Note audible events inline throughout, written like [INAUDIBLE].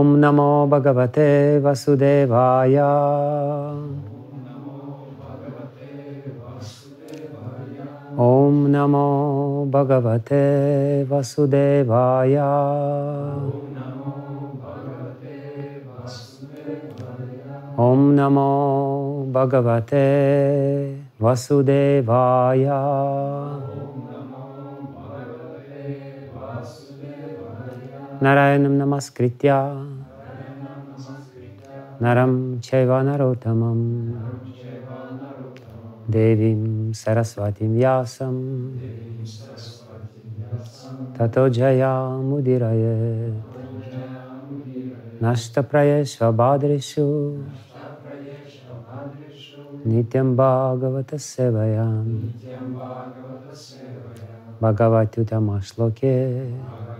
ॐ नमो भगवते वसुदेवाय। ॐ नमो भगवते वसुदेवाय। ॐ नमो भगवते वसुदेवाय। नारायणं नमस्कृत्य। Narotamam Devim Saraswati Vyasam Tato Jaya Mudirayet Nashta Prayeshva Badrishu Nityam Bhagavata Sevayam Bhagavatyutamashloke Bhaktir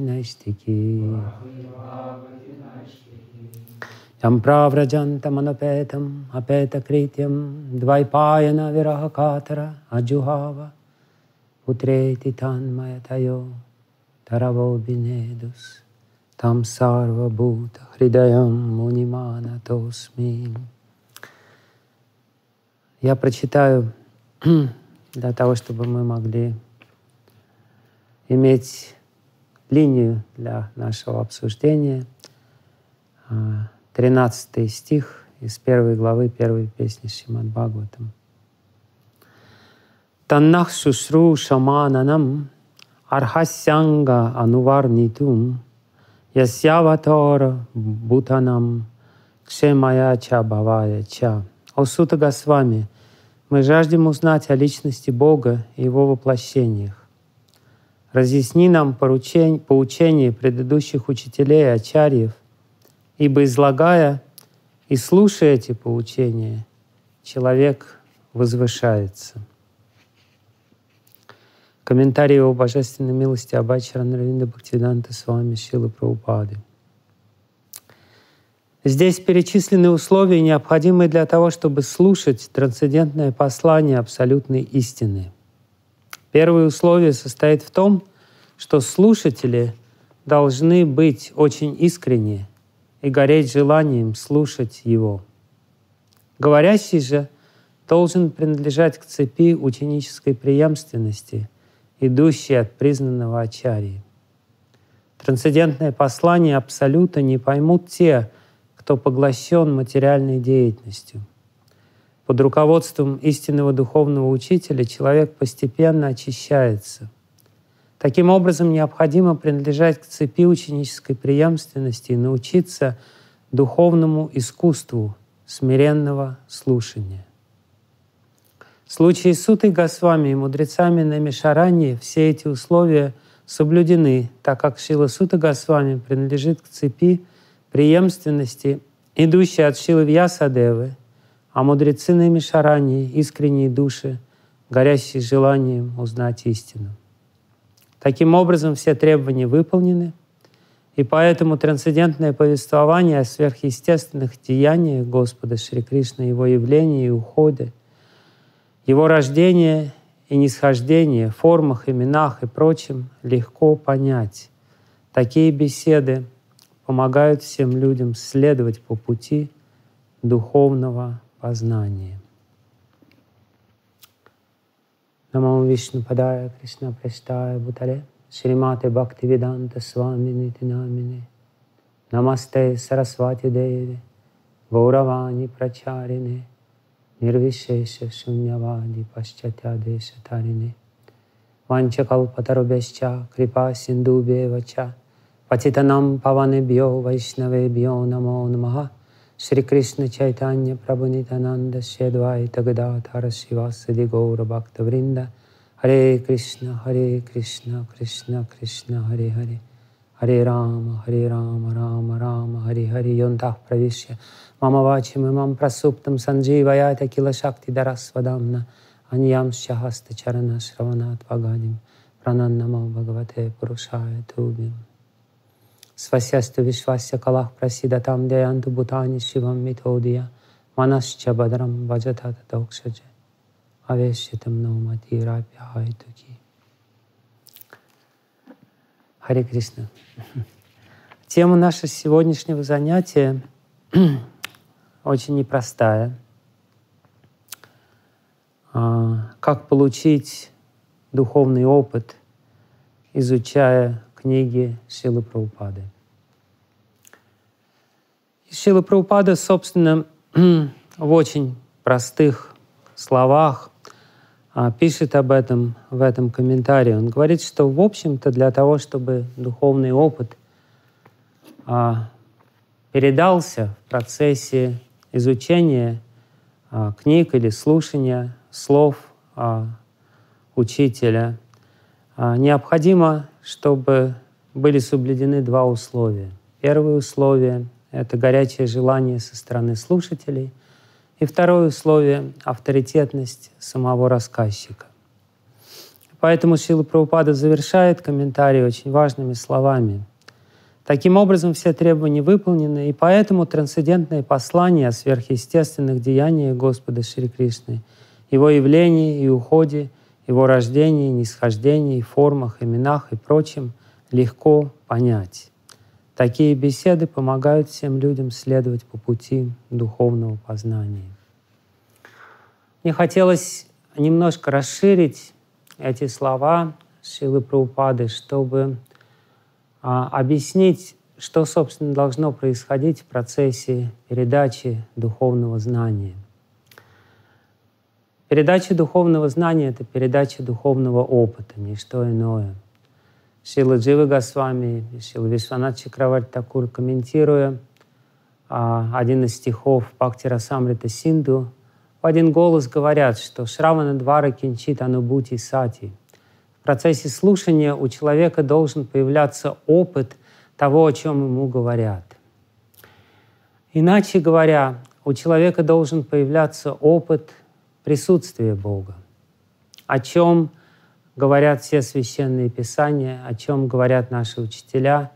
Naistiki Yam pravrajantam anapetam apeta krityam dvaipayana virahakatara ajuhava putreti tanmayatayo taravo binedus tam sarva bhuta hridayam munimana tosmi. Я прочитаю для того, чтобы мы могли иметь линию для нашего обсуждения. 13 стих из первой главы первой песни Шимад Бхагаватам. Таннах шушру шамананам архасянга ануварнитум ясяватора бутанам кшемая ча бавая ча. О Сута Госвами, мы жаждем узнать о личности Бога и Его воплощениях. Разъясни нам поручень, поучение предыдущих учителей Ачарьев, ибо излагая и слушая эти поучения, человек возвышается. Комментарий о божественной милости Абачара Наравинда Бхактивиданта с вами Шилы Прабхупады. Здесь перечислены условия, необходимые для того, чтобы слушать трансцендентное послание абсолютной истины — Первое условие состоит в том, что слушатели должны быть очень искренни и гореть желанием слушать его. Говорящий же должен принадлежать к цепи ученической преемственности, идущей от признанного ачарьи. Трансцендентное послание Абсолюта не поймут те, кто поглощен материальной деятельностью. Под руководством истинного духовного учителя человек постепенно очищается. Таким образом, необходимо принадлежать к цепи ученической преемственности и научиться духовному искусству смиренного слушания. В случае с Сутой Госвами и мудрецами на Мишаране все эти условия соблюдены, так как Шила Сута Госвами принадлежит к цепи преемственности, идущей от Шилы Вьясадевы а мудрецы на Мишаране — искренние души, горящие желанием узнать истину. Таким образом, все требования выполнены, и поэтому трансцендентное повествование о сверхъестественных деяниях Господа Шри Кришны, Его явления и уходе, Его рождение и нисхождение, формах, именах и прочем легко понять. Такие беседы помогают всем людям следовать по пути духовного познание. Намам Вишну Падая Кришна Прештая Бутаре Шримате Бхакти Веданта Свами Нити Намини Намасте Сарасвати Деви Гауравани Прачарине Нирвишеша Шуньявади Пашчатя Деша Тарине Ванчакалпатарубесча Крипа Синдубевача Патитанам Паванебьо Вайшнавебьо Намо Намаха श्री कृष्ण चैतन्य प्रभु नित्यानंद से द्वैत गदाधर शिवासदि गौर भक्त वृंद हरे कृष्ण हरे कृष्ण कृष्ण कृष्ण हरे हरे हरे राम हरे राम राम राम हरे हरे योऽन्तः प्रविश्य मम वाचिमिमं प्रसुप्तं सञ्जीवयात किल शक्तिधरस्वदाम्ना अन्यांश्च हस्तचरणश्रवणात् वगानिं प्रणन्नमो भगवते पुरुषाय तुभ्यम् Свасясту Вишвася Калах Прасида Там Деянту Бутани Шивам Митодия Манасча Бадрам Баджатата Докшаджа Авешитам Наумати Рапи Хайтуки Харе Кришна. Тема нашего сегодняшнего занятия [CLEARS THROAT] очень непростая. А, как получить духовный опыт, изучая книги Шилы Прабхупады. Шила Прабхупада, собственно, [CLEARS THROAT] в очень простых словах а, пишет об этом в этом комментарии. Он говорит, что, в общем-то, для того, чтобы духовный опыт а, передался в процессе изучения а, книг или слушания слов учителя, необходимо, чтобы были соблюдены два условия. Первое условие — это горячее желание со стороны слушателей — и второе условие — авторитетность самого рассказчика. Поэтому Шила Прабхупада завершает комментарий очень важными словами. Таким образом, все требования выполнены, и поэтому трансцендентное послание о сверхъестественных деяниях Господа Шри Кришны, Его явлении и уходе, Его рождении, нисхождении, формах, именах и прочем легко понять. Такие беседы помогают всем людям следовать по пути духовного познания. Мне хотелось немножко расширить эти слова Шилы Прабхупады, чтобы а, объяснить, что, собственно, должно происходить в процессе передачи духовного знания. Передача духовного знания — это передача духовного опыта, не что иное — Шила Джива Госвами Шила Вишванат Чакраварти Такур, комментируя а, один из стихов Бхакти Расамрита Синду, в один голос говорят, что Шравана Двара Кинчит Анубути Сати. В процессе слушания у человека должен появляться опыт того, о чем ему говорят. Иначе говоря, у человека должен появляться опыт присутствия Бога, о чем говорят все священные писания, о чем говорят наши учителя,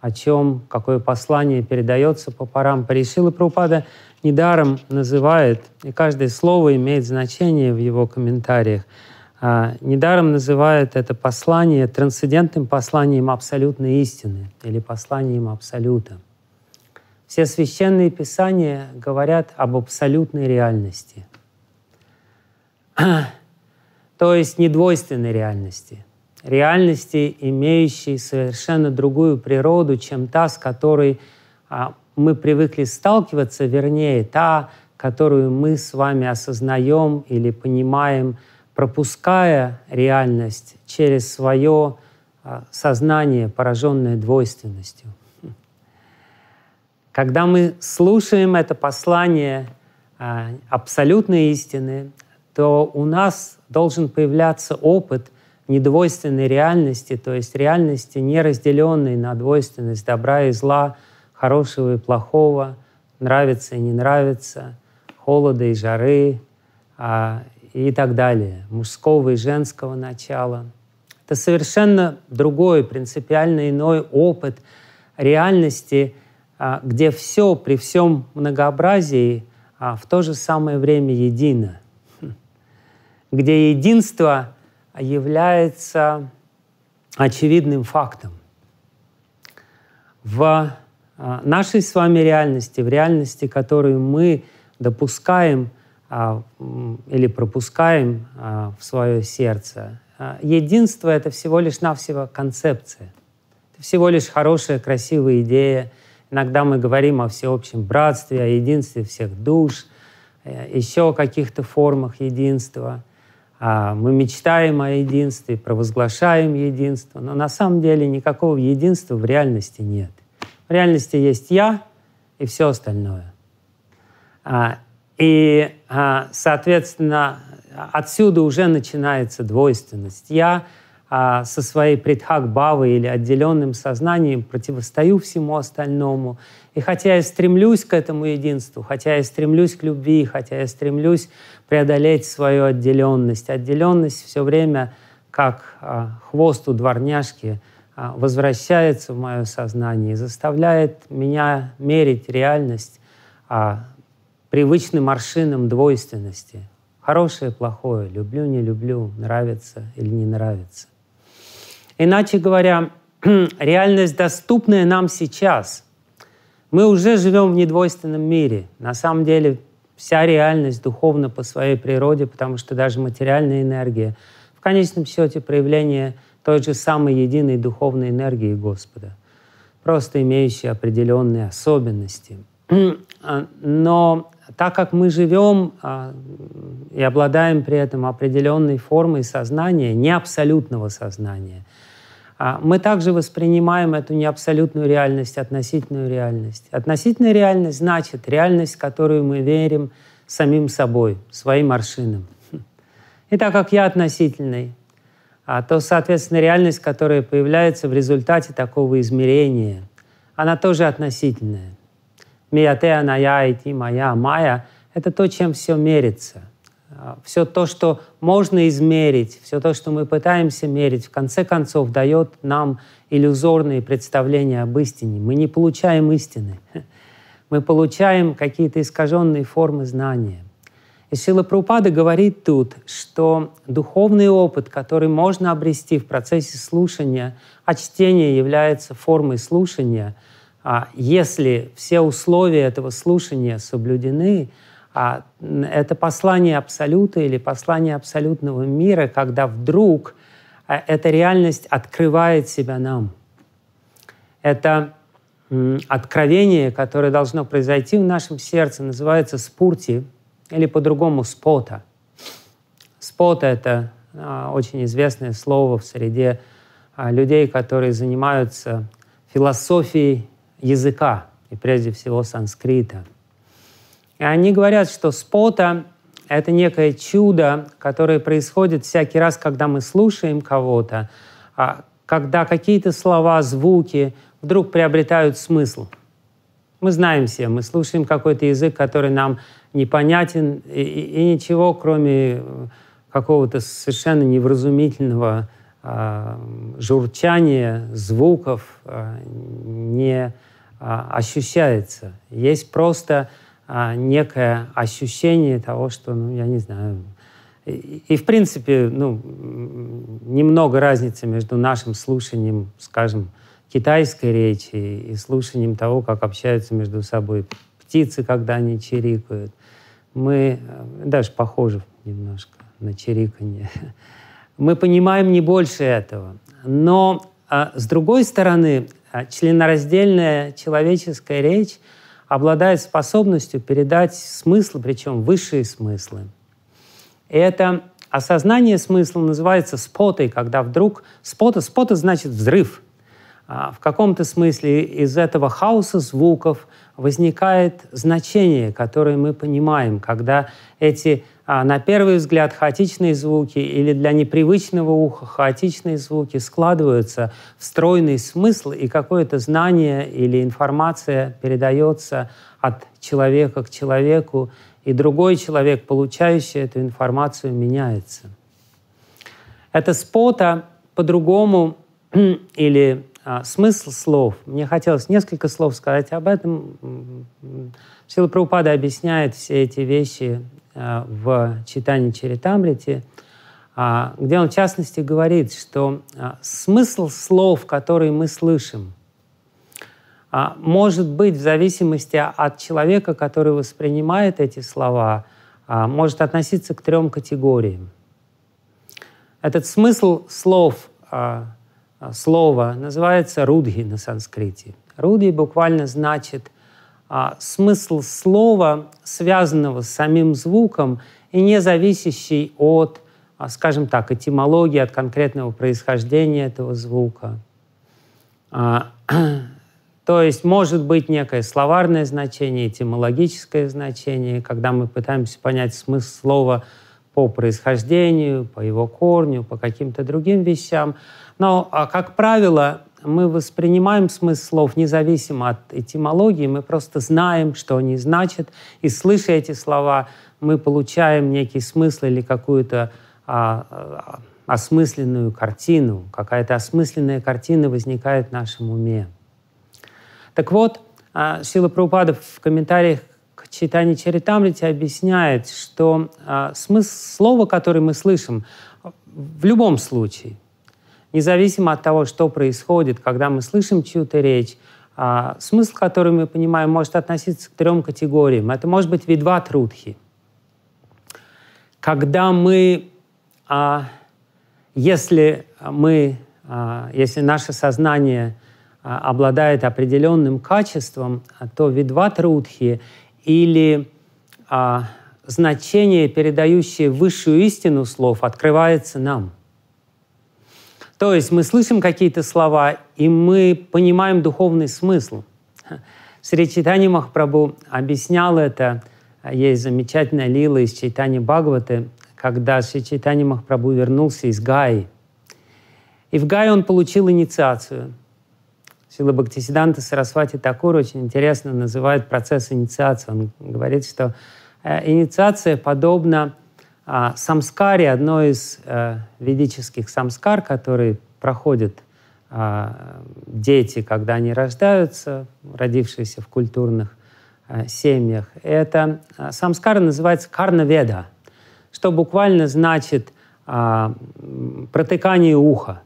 о чем, какое послание передается по парам. Паришила Прабхупада недаром называет, и каждое слово имеет значение в его комментариях, а, недаром называет это послание трансцендентным посланием абсолютной истины или посланием абсолюта. Все священные писания говорят об абсолютной реальности [CLEARS THROAT] то есть недвойственной реальности. Реальности, имеющей совершенно другую природу, чем та, с которой а, мы привыкли сталкиваться, вернее, та, которую мы с вами осознаем или понимаем, пропуская реальность через свое а, сознание, пораженное двойственностью. Когда мы слушаем это послание а, абсолютной истины, то у нас должен появляться опыт недвойственной реальности, то есть реальности, не разделенной на двойственность добра и зла, хорошего и плохого, нравится и не нравится, холода и жары а, и так далее, мужского и женского начала. Это совершенно другой, принципиально иной опыт реальности, а, где все при всем многообразии а, в то же самое время едино где единство является очевидным фактом. В а, нашей с вами реальности, в реальности, которую мы допускаем а, или пропускаем а, в свое сердце, единство — это всего лишь навсего концепция. Это всего лишь хорошая, красивая идея. Иногда мы говорим о всеобщем братстве, о единстве всех душ, э, еще о каких-то формах единства — мы мечтаем о единстве, провозглашаем единство, но на самом деле никакого единства в реальности нет. В реальности есть я и все остальное. А, и, а, соответственно, отсюда уже начинается двойственность. Я со своей предхак-бавой или отделенным сознанием противостою всему остальному. И хотя я стремлюсь к этому единству, хотя я стремлюсь к любви, хотя я стремлюсь преодолеть свою отделенность. Отделенность все время, как а, хвост у дворняжки, а, возвращается в мое сознание и заставляет меня мерить реальность а, привычным аршином двойственности. Хорошее, плохое, люблю, не люблю, нравится или не нравится. Иначе говоря, [CLEARS THROAT] реальность, доступная нам сейчас. Мы уже живем в недвойственном мире. На самом деле вся реальность духовна по своей природе, потому что даже материальная энергия в конечном счете проявление той же самой единой духовной энергии Господа, просто имеющей определенные особенности. Но так как мы живем а, и обладаем при этом определенной формой сознания, не абсолютного сознания, а, мы также воспринимаем эту неабсолютную реальность, относительную реальность. Относительная реальность значит реальность, в которую мы верим самим собой, своим аршином. И так как я относительный, а, то, соответственно, реальность, которая появляется в результате такого измерения, она тоже относительная. Мияте аная идти моя майя — это то, чем все мерится. Все то, что можно измерить, все то, что мы пытаемся мерить, в конце концов дает нам иллюзорные представления об истине. Мы не получаем истины. Мы получаем какие-то искаженные формы знания. И Сила Прупада говорит тут, что духовный опыт, который можно обрести в процессе слушания, а чтение является формой слушания — а если все условия этого слушания соблюдены, а это послание абсолюта или послание абсолютного мира, когда вдруг а, эта реальность открывает себя нам. Это откровение, которое должно произойти в нашем сердце, называется спурти или по-другому спота. Спота — это а, очень известное слово в среде людей, которые занимаются философией языка, и прежде всего санскрита. И они говорят, что спота — это некое чудо, которое происходит всякий раз, когда мы слушаем кого-то, а когда какие-то слова, звуки вдруг приобретают смысл. Мы знаем все, мы слушаем какой-то язык, который нам непонятен, и, и ничего, кроме какого-то совершенно невразумительного э, журчания звуков э, не а, ощущается. Есть просто а, некое ощущение того, что, ну, я не знаю, и, и в принципе, ну, немного разницы между нашим слушанием, скажем, китайской речи и слушанием того, как общаются между собой птицы, когда они чирикают. Мы э, даже похожи немножко на чириканье. [LAUGHS] Мы понимаем не больше этого. Но а, с другой стороны, а членораздельная человеческая речь обладает способностью передать смыслы, причем высшие смыслы. Это осознание смысла называется спотой, когда вдруг спота, спота значит взрыв. А в каком-то смысле из этого хаоса звуков возникает значение, которое мы понимаем, когда эти а на первый взгляд хаотичные звуки или для непривычного уха хаотичные звуки складываются в стройный смысл, и какое-то знание или информация передается от человека к человеку, и другой человек, получающий эту информацию, меняется. Это спота по-другому [CLEARS THROAT] или а, смысл слов. Мне хотелось несколько слов сказать об этом. Сила Прабхупада объясняет все эти вещи в читании Чаритамрити, а, где он в частности говорит, что а, смысл слов, которые мы слышим, а, может быть в зависимости от человека, который воспринимает эти слова, может относиться к трем категориям. Этот смысл слов, слова называется рудги на санскрите. Рудги буквально значит а, смысл слова, связанного с самим звуком и не зависящий от, а, скажем так, этимологии, от конкретного происхождения этого звука. А, [CLEARS THROAT] то есть может быть некое словарное значение, этимологическое значение, когда мы пытаемся понять смысл слова по происхождению, по его корню, по каким-то другим вещам. Но, как правило, мы воспринимаем смысл слов независимо от этимологии, мы просто знаем, что они значат, и слыша эти слова, мы получаем некий смысл или какую-то а, а, осмысленную картину, какая-то осмысленная картина возникает в нашем уме. Так вот, а, Сила Прабхупада в комментариях к читанию Чаритамрити объясняет, что а, смысл слова, который мы слышим, в любом случае – независимо от того, что происходит, когда мы слышим чью-то речь, а, смысл, который мы понимаем, может относиться к трем категориям. Это может быть видва трудхи. Когда мы, а, если мы, а, если наше сознание обладает определенным качеством, то видва трудхи или значение, передающее высшую истину слов, открывается нам – то есть мы слышим какие-то слова, и мы понимаем духовный смысл. Сри Чайтани Махапрабху объяснял это. Есть замечательная лила из Чайтани Бхагаваты, когда Сри Чайтани Махапрабху вернулся из Гаи. И в Гае он получил инициацию. Сила Бхактисиданта Сарасвати Такур очень интересно называет процесс инициации. Он говорит, что э, инициация подобна а самскари — одно из э, ведических самскар, которые проходят э, дети, когда они рождаются, родившиеся в культурных э, семьях. Это э, самскара называется карнаведа, что буквально значит э, протыкание уха.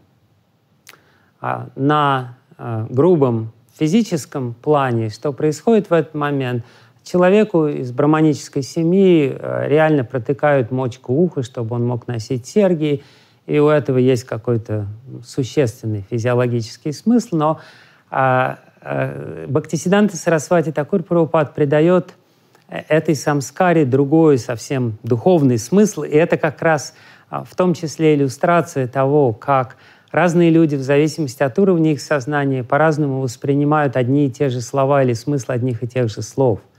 А на э, грубом физическом плане, что происходит в этот момент — Человеку из браманической семьи э, реально протыкают мочку уха, чтобы он мог носить серьги, и у этого есть какой-то существенный физиологический смысл, но а, а, Бхактисиданта Сарасвати Такур Прабхупад придает э, этой самскаре другой совсем духовный смысл, и это как раз а, в том числе иллюстрация того, как разные люди в зависимости от уровня их сознания по-разному воспринимают одни и те же слова или смысл одних и тех же слов –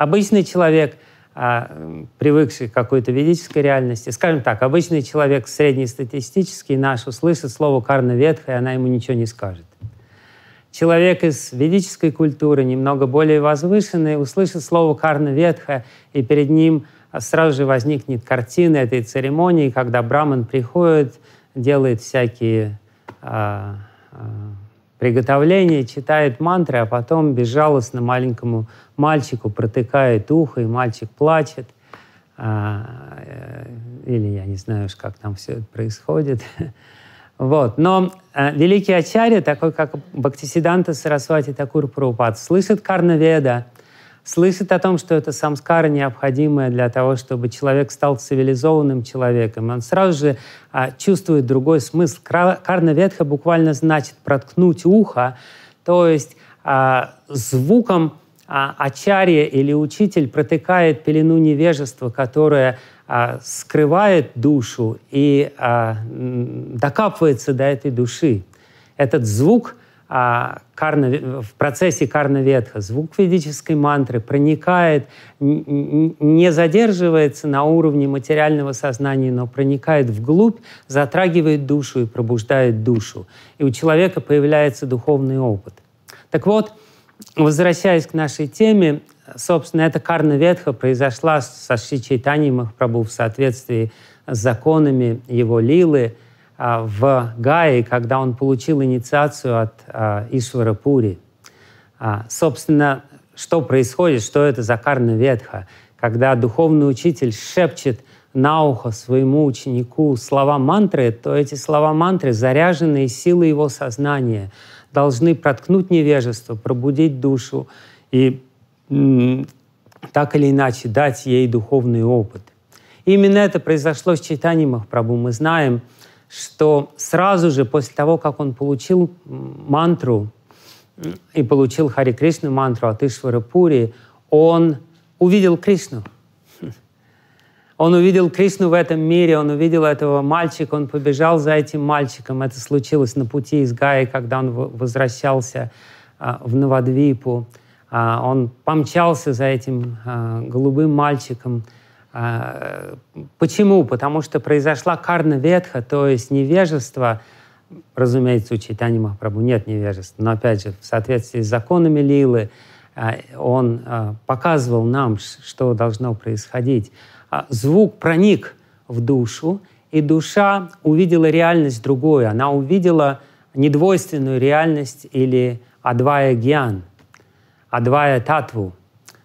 Обычный человек, а, привыкший к какой-то ведической реальности, скажем так, обычный человек среднестатистический наш услышит слово «карна ветха», и она ему ничего не скажет. Человек из ведической культуры, немного более возвышенный, услышит слово «карна ветха», и перед ним сразу же возникнет картина этой церемонии, когда браман приходит, делает всякие а, а, приготовления, читает мантры, а потом безжалостно маленькому мальчику протыкает ухо, и мальчик плачет. А, э, или я не знаю уж, как там все это происходит. [LAUGHS] Вот. Но э, великий ачарья, такой как Бхактисиданта Сарасвати Такур Прабхупад, слышит Карнаведа, слышит о том, что это самскара необходимая для того, чтобы человек стал цивилизованным человеком. Он сразу же а, чувствует другой смысл. Карна буквально значит проткнуть ухо, то есть а, звуком а, ачарья или учитель протыкает пелену невежества, которая а, скрывает душу и а, докапывается до этой души. Этот звук а, карна, в процессе карна-ветха, звук ведической мантры проникает, не задерживается на уровне материального сознания, но проникает вглубь, затрагивает душу и пробуждает душу. И у человека появляется духовный опыт. Так вот, Возвращаясь к нашей теме, собственно, эта карна ветха произошла со Шри Чайтани Махапрабху в соответствии с законами его лилы в Гае, когда он получил инициацию от а, Ишвара Пури. А, собственно, что происходит, что это за карна ветха, когда духовный учитель шепчет на ухо своему ученику слова мантры, то эти слова мантры заряжены силой его сознания — должны проткнуть невежество, пробудить душу и так или иначе дать ей духовный опыт. Именно это произошло с Чайтани Махапрабху. Мы знаем, что сразу же после того, как он получил мантру и получил Хари Кришну мантру от Ишвара Пури, он увидел Кришну [LAUGHS] — он увидел Кришну в этом мире, он увидел этого мальчика, он побежал за этим мальчиком. Это случилось на пути из Гаи, когда он возвращался а, в Навадвипу. А, он помчался за этим а, голубым мальчиком. Почему? Потому что произошла карна ветха, то есть невежество, разумеется, у Чайтани Махапрабху нет невежества, но опять же, в соответствии с законами Лилы, он показывал нам, что должно происходить. А, звук проник в душу, и душа увидела реальность другую. Она увидела недвойственную реальность или адвая гьян, адвая татву,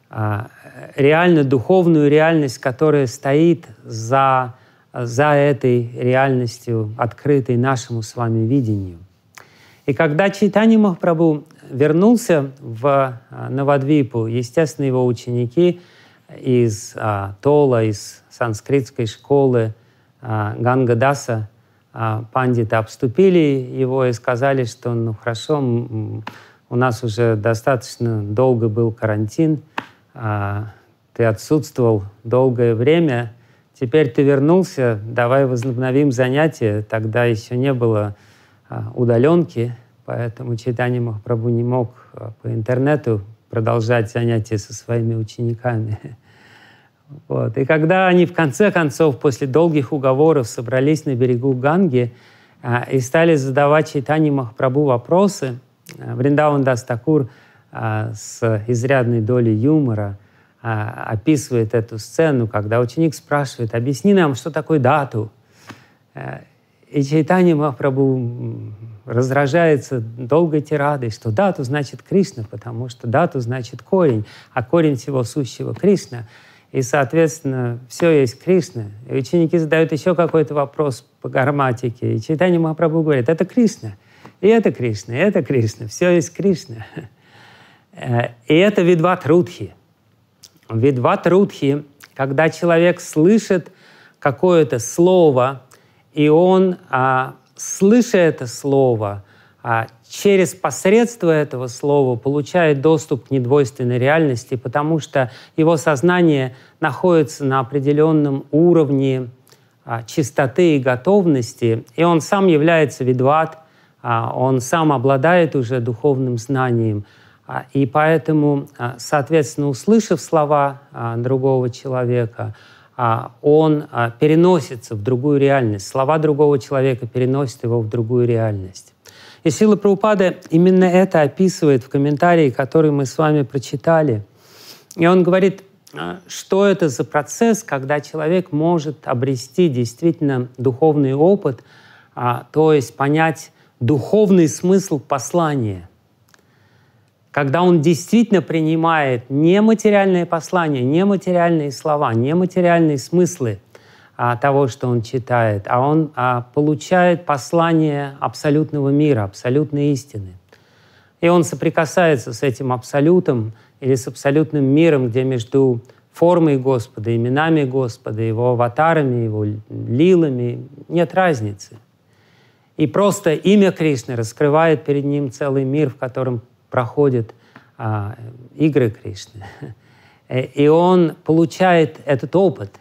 а, реально духовную реальность, которая стоит за за этой реальностью, открытой нашему с вами видению. И когда Чайтани Махапрабху вернулся в Навадвипу, естественно, его ученики из а, Тола, из санскритской школы а, Гангадаса, а, пандиты обступили его и сказали, что ну хорошо, у нас уже достаточно долго был карантин, а, ты отсутствовал долгое время, теперь ты вернулся, давай возобновим занятия. Тогда еще не было а, удаленки, поэтому Чайтани Махапрабху не мог а, по интернету продолжать занятия со своими учениками. [LAUGHS] Вот. И когда они в конце концов, после долгих уговоров, собрались на берегу Ганги а, и стали задавать Чайтани Махапрабху вопросы, Вриндаван Дастакур с изрядной долей юмора описывает эту сцену, когда ученик спрашивает, объясни нам, что такое дату. И Чайтани Махапрабху раздражается долгой тирадой, что дату значит Кришна, потому что дату значит корень, а корень всего сущего Кришна. И, соответственно, все есть Кришна. И ученики задают еще какой-то вопрос по грамматике. И Чайтани Махапрабху говорит, это Кришна, и это Кришна, и это Кришна, все есть Кришна. [LAUGHS] Э, и это видват рудхи. Видват рудхи, когда человек слышит какое-то слово, и он, а, слыша это слово, а, через посредство этого слова получает доступ к недвойственной реальности, потому что его сознание находится на определенном уровне а, чистоты и готовности, и он сам является видват, он сам обладает уже духовным знанием. И поэтому, соответственно, услышав слова другого человека, а, он а, переносится в другую реальность. Слова другого человека переносят его в другую реальность. И Сила Праупада именно это описывает в комментарии, который мы с вами прочитали. И он говорит, а, что это за процесс, когда человек может обрести действительно духовный опыт, то есть понять духовный смысл послания – когда он действительно принимает нематериальные послания, нематериальные слова, нематериальные смыслы а, того, что он читает, а он а, получает послание абсолютного мира, абсолютной истины. И он соприкасается с этим абсолютом или с абсолютным миром, где между формой Господа, именами Господа, его аватарами, его лилами нет разницы. И просто имя Кришны раскрывает перед ним целый мир, в котором проходит а, игры Кришны. [LAUGHS] И он получает этот опыт.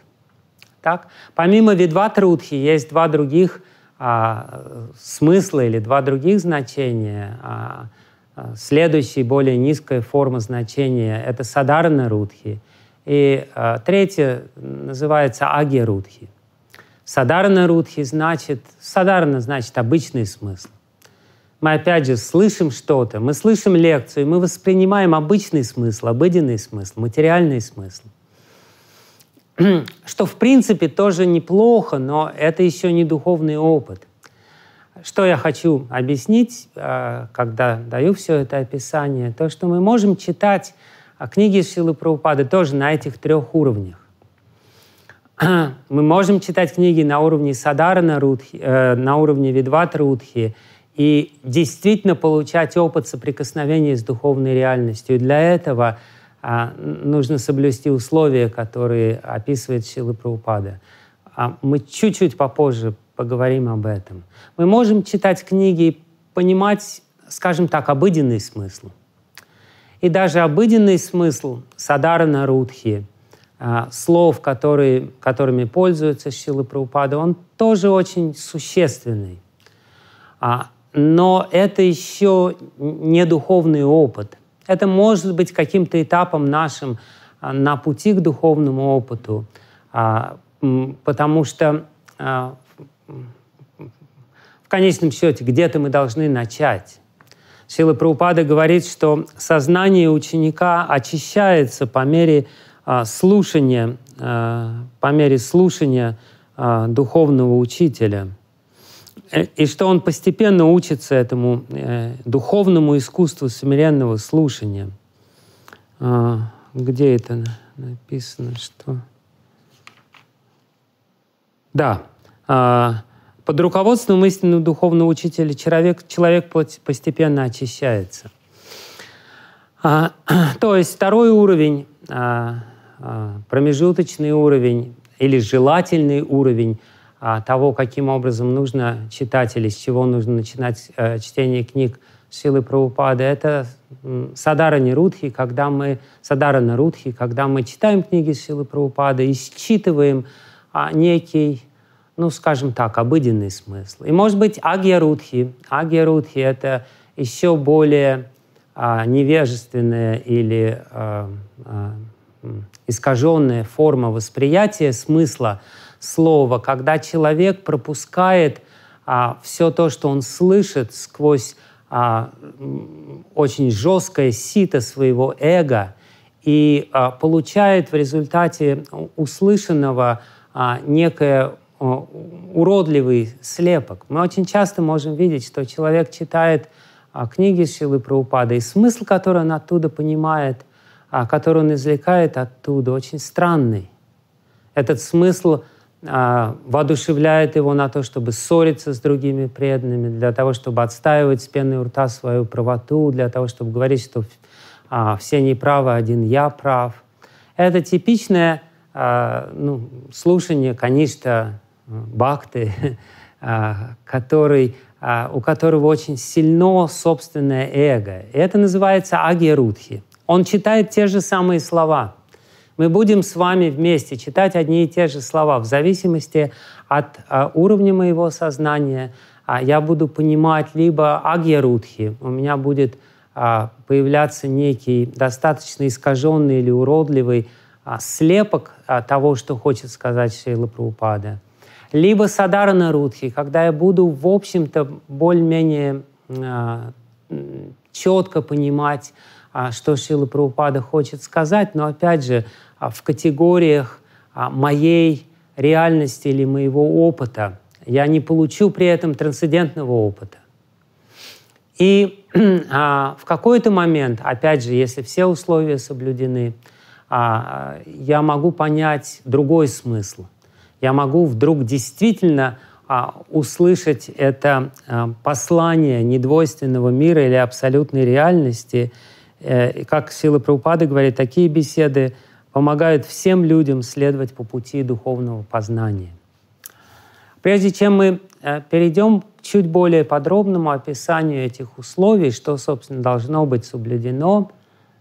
Так? Помимо Видватрудхи есть два других а, смысла или два других значения. А, а, следующая, более низкая форма значения — это Садарна Рудхи. И а, третья называется Аги Рудхи. Садарна Рудхи значит, Садарна значит обычный смысл мы опять же слышим что-то, мы слышим лекцию, мы воспринимаем обычный смысл, обыденный смысл, материальный смысл. [CLEARS THROAT] Что в принципе тоже неплохо, но это еще не духовный опыт. Что я хочу объяснить, а, когда даю все это описание, то, что мы можем читать а, книги Шилы Прабхупады тоже на этих трех уровнях. [CLEARS THROAT] Мы можем читать книги на уровне Садарана Рудхи, э, на уровне Видвата Рудхи, и действительно получать опыт соприкосновения с духовной реальностью. И для этого а, нужно соблюсти условия, которые описывает Шила Праупада. А мы чуть-чуть попозже поговорим об этом. Мы можем читать книги и понимать, скажем так, обыденный смысл. И даже обыденный смысл Садарана Рудхи, а, слов, которые, которыми пользуются Шилы Праупада, он тоже очень существенный. А но это еще не духовный опыт. Это может быть каким-то этапом нашим а, на пути к духовному опыту, а, потому что а, в конечном счете где-то мы должны начать. Сила Праупада говорит, что сознание ученика очищается по мере слушания, по мере слушания духовного учителя – и что он постепенно учится этому э, духовному искусству смиренного слушания. А, где это написано, что... Да. А, под руководством истинного духовного учителя человек, человек постепенно очищается. А, [CLEARS THROAT] то есть второй уровень, а, промежуточный уровень или желательный уровень того, каким образом нужно читать или с чего нужно начинать э, чтение книг Силы Прабхупады, это Садара Нирудхи, когда мы, Садара Нарудхи, когда мы читаем книги Силы Прабхупады и считываем а, некий, ну, скажем так, обыденный смысл. И, может быть, Агья Рудхи. Агья Рудхи — это еще более а, невежественная или а, а, искаженная форма восприятия смысла слова, когда человек пропускает а, все то, что он слышит сквозь а, очень жесткое сито своего эго и а, получает в результате услышанного а, некое уродливый слепок. Мы очень часто можем видеть, что человек читает а, книги Шилы Праупада, и смысл, который он оттуда понимает, а, который он извлекает оттуда, очень странный. Этот смысл — воодушевляет его на то, чтобы ссориться с другими преданными, для того, чтобы отстаивать с пеной у рта свою правоту, для того, чтобы говорить, что а, все неправы, один я прав. Это типичное а, ну, слушание Каништа Бхакты, [LAUGHS] который, у которого очень сильно собственное эго. И это называется агьярудхи. Он читает те же самые слова — мы будем с вами вместе читать одни и те же слова в зависимости от а, уровня моего сознания. А, я буду понимать либо агьярудхи, у меня будет а, появляться некий достаточно искаженный или уродливый слепок того, что хочет сказать Шейла Прабхупада. Либо садарана рудхи, когда я буду, в общем-то, более-менее четко понимать, что Шила Прабхупада хочет сказать, но опять же, а, в категориях а, моей реальности или моего опыта. Я не получу при этом трансцендентного опыта. И [CLEARS THROAT] а, в какой-то момент, опять же, если все условия соблюдены, а, я могу понять другой смысл. Я могу вдруг действительно а, услышать это а, послание недвойственного мира или абсолютной реальности. Э, как Сила Прабхупады говорит, такие беседы помогают всем людям следовать по пути духовного познания. Прежде чем мы э, перейдем к чуть более подробному описанию этих условий, что, собственно, должно быть соблюдено,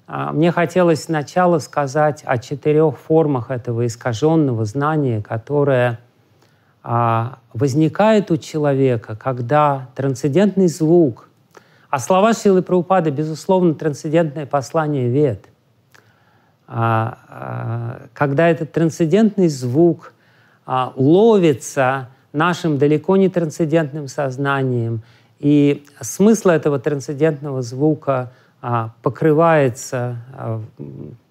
э, мне хотелось сначала сказать о четырех формах этого искаженного знания, которое э, возникает у человека, когда трансцендентный звук, а слова Шилы Прабхупады, безусловно, трансцендентное послание вет – а, а, когда этот трансцендентный звук а, ловится нашим далеко не трансцендентным сознанием, и смысл этого трансцендентного звука покрывается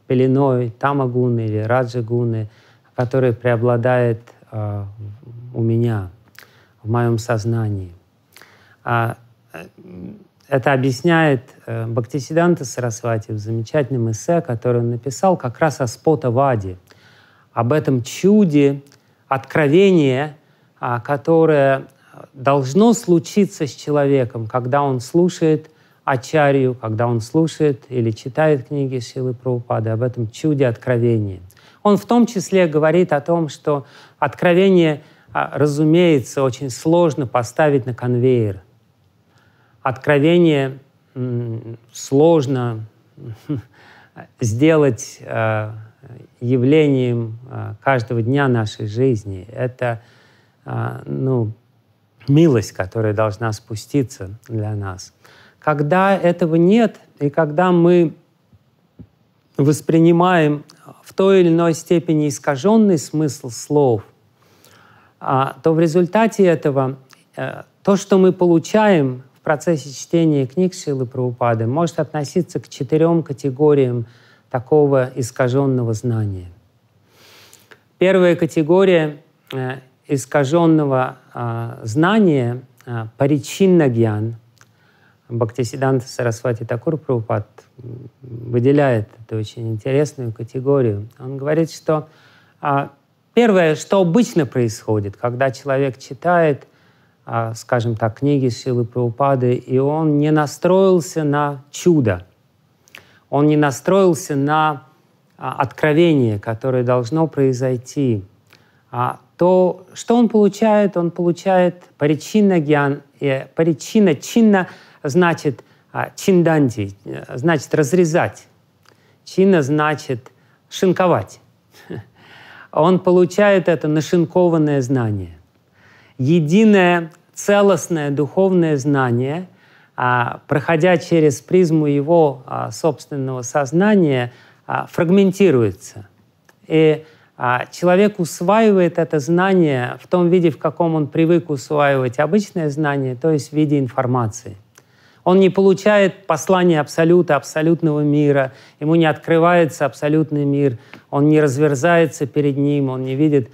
пеленой тамагуны или раджагуны, которая преобладает у меня, в моем сознании. Это объясняет э, Бхактисиданта Сарасвати в замечательном эссе, который он написал как раз о спота-ваде, об этом чуде, откровение, а, которое должно случиться с человеком, когда он слушает Ачарью, когда он слушает или читает книги Силы Прабхупады, об этом чуде откровения. Он в том числе говорит о том, что откровение, а, разумеется, очень сложно поставить на конвейер – откровение сложно [LAUGHS] сделать э, явлением э, каждого дня нашей жизни. Это э, ну, милость, которая должна спуститься для нас. Когда этого нет, и когда мы воспринимаем в той или иной степени искаженный смысл слов, то в результате этого то, что мы получаем процессе чтения книг Шилы Прабхупады может относиться к четырем категориям такого искаженного знания. Первая категория э, искаженного э, знания э, паричинна гьян. Бхактисиданта Сарасвати Такур Прабхупад выделяет эту очень интересную категорию. Он говорит, что Первое, что обычно происходит, когда человек читает, а, скажем так, книги Силы Прабхупады, и он не настроился на чудо, он не настроился на а, откровение, которое должно произойти, а, то что он получает? Он получает паричина гьян. Паричина, чинна значит чинданди, значит разрезать. Чина значит шинковать. [LAUGHS] Он получает это нашинкованное знание. Единое целостное духовное знание, проходя через призму его собственного сознания, а, фрагментируется. И а, человек усваивает это знание в том виде, в каком он привык усваивать обычное знание, то есть в виде информации. Он не получает послание абсолюта, абсолютного мира, ему не открывается абсолютный мир, он не разверзается перед ним, он не видит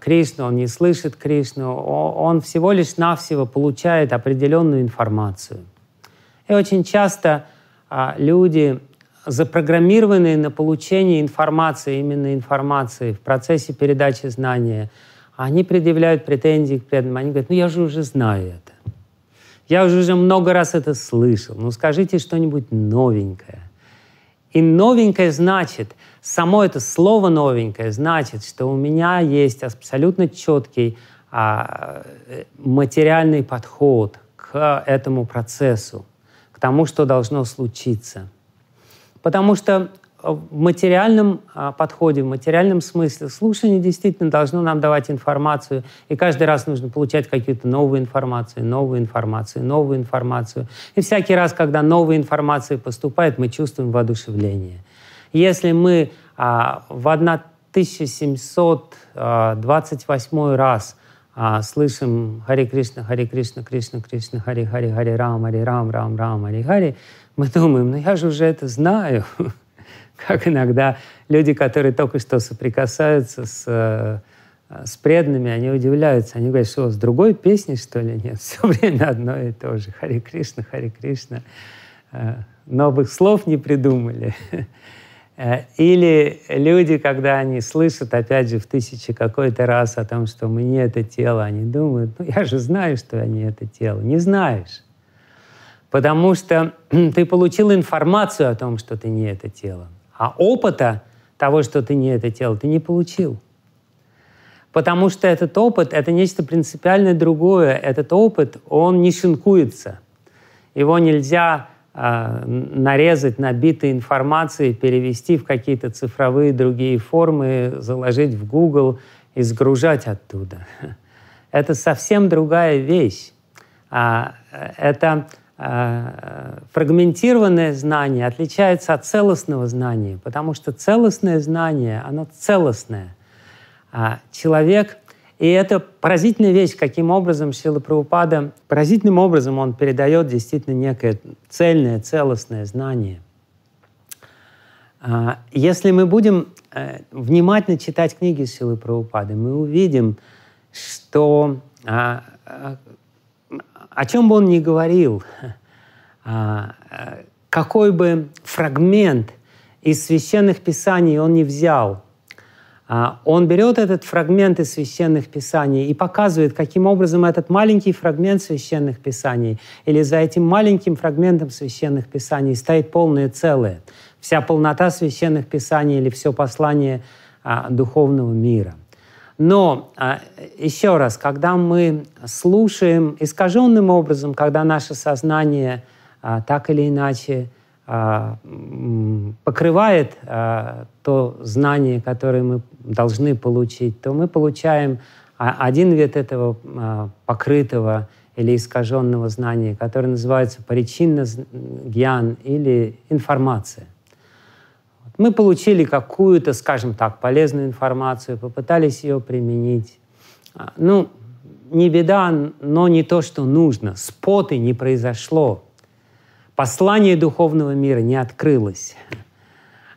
Кришну, он не слышит Кришну, он всего лишь навсего получает определенную информацию. И очень часто э, люди запрограммированные на получение информации, именно информации в процессе передачи знания, они предъявляют претензии к преданным. Они говорят, ну я же уже знаю это. Я уже, уже много раз это слышал. Ну скажите что-нибудь новенькое. И новенькое значит, само это слово новенькое значит, что у меня есть абсолютно четкий а, э, материальный подход к этому процессу, к тому, что должно случиться. Потому что в материальном а, подходе, в материальном смысле слушание действительно должно нам давать информацию, и каждый раз нужно получать какую-то новую информацию, новую информацию, новую информацию. И всякий раз, когда новая информация поступает, мы чувствуем воодушевление. Если мы а, в 1728 а, раз а, слышим Хари Кришна, Хари Кришна, Кришна, Кришна, Хари Хари, Хари Рам, Хари Рам, Рам, Рам, Хари Хари, мы думаем, ну я же уже это знаю. [LAUGHS] Как иногда люди, которые только что соприкасаются с, э, с преданными, они удивляются. Они говорят, что с другой песни, что ли, нет? [LAUGHS] Все время одно и то же. Хари Кришна, Хари Кришна. Э, новых слов не придумали. [LAUGHS] Э, или люди, когда они слышат, опять же, в тысячи какой-то раз о том, что мы не это тело, они думают, ну я же знаю, что я не это тело. Не знаешь потому что [CLEARS THROAT] ты получил информацию о том, что ты не это тело, а опыта того, что ты не это тело, ты не получил. Потому что этот опыт — это нечто принципиально другое. Этот опыт, он не шинкуется. Его нельзя нарезать на биты информации, перевести в какие-то цифровые другие формы, заложить в Google и сгружать оттуда. [LAUGHS] Это совсем другая вещь. А, э, это Э, фрагментированное знание отличается от целостного знания, потому что целостное знание, оно целостное. А человек, и это поразительная вещь, каким образом Шила Прабхупада, поразительным образом он передает действительно некое цельное, целостное знание. А, если мы будем э, внимательно читать книги Шилы Прабхупады, мы увидим, что а, о чем бы он ни говорил, [LAUGHS] а, какой бы фрагмент из священных писаний он не взял, а, он берет этот фрагмент из священных писаний и показывает, каким образом этот маленький фрагмент священных писаний или за этим маленьким фрагментом священных писаний стоит полное целое, вся полнота священных писаний или все послание а, духовного мира. Но а, еще раз, когда мы слушаем искаженным образом, когда наше сознание а, так или иначе а, покрывает то знание, которое мы должны получить, то мы получаем один вид этого покрытого или искаженного знания, который называется причинно гьян или информация. Мы получили какую-то, скажем так, полезную информацию, попытались ее применить. А, ну, не беда, но не то, что нужно. Споты не произошло. Послание духовного мира не открылось.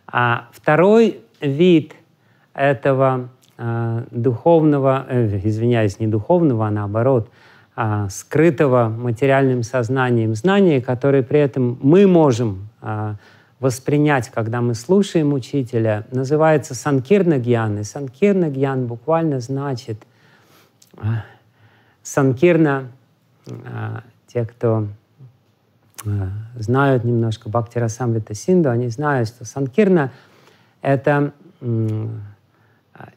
А второй вид этого э, духовного, э, извиняюсь, не духовного, а наоборот, э, скрытого материальным сознанием знания, которое при этом мы можем э, воспринять, когда мы слушаем учителя, называется санкирна гьян. И санкирна гьян буквально значит а, санкирна, а, те, кто знают немножко Бхактирасамрита Синду, они знают, что санкирна — это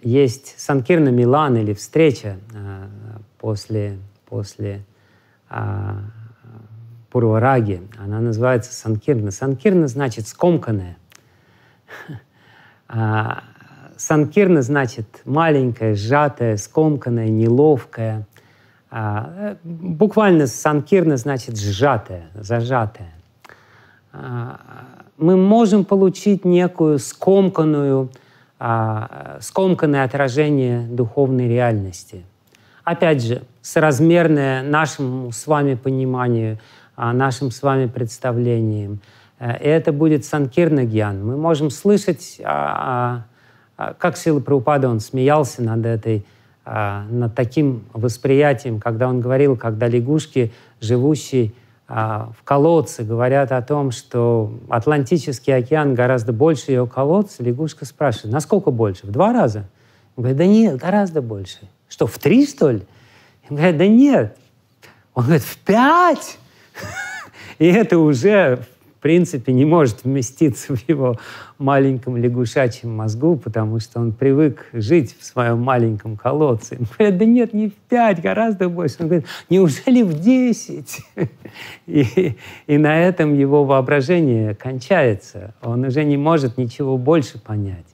есть санкирна Милан или встреча после, после Пурвараги. Она называется Санкирна. Санкирна значит скомканная. [LAUGHS] А, санкирна значит маленькая, сжатая, скомканная, неловкая. А, буквально санкирна значит сжатая, зажатая. А, мы можем получить некую скомканную, скомканное отражение духовной реальности. Опять же, соразмерное нашему с вами пониманию – нашим с вами представлением. Э, и это будет Санкирна Гьян. Мы можем слышать, а, а, а, как Сила Прабхупада, он смеялся над этой над таким восприятием, когда он говорил, когда лягушки, живущие в колодце, говорят о том, что Атлантический океан гораздо больше ее колодца, лягушка спрашивает, насколько больше? В два раза? Он говорит, да нет, гораздо больше. Что, в три, что ли? Он говорит, да нет. Он говорит, в пять? [LAUGHS] И это уже, принципе, не может вместиться в его маленьком лягушачьем мозгу, потому что он привык жить в своем маленьком колодце. Он говорит, да нет, не в пять, гораздо больше. Он говорит, неужели в десять? И, и на этом его воображение кончается. Он уже не может ничего больше понять.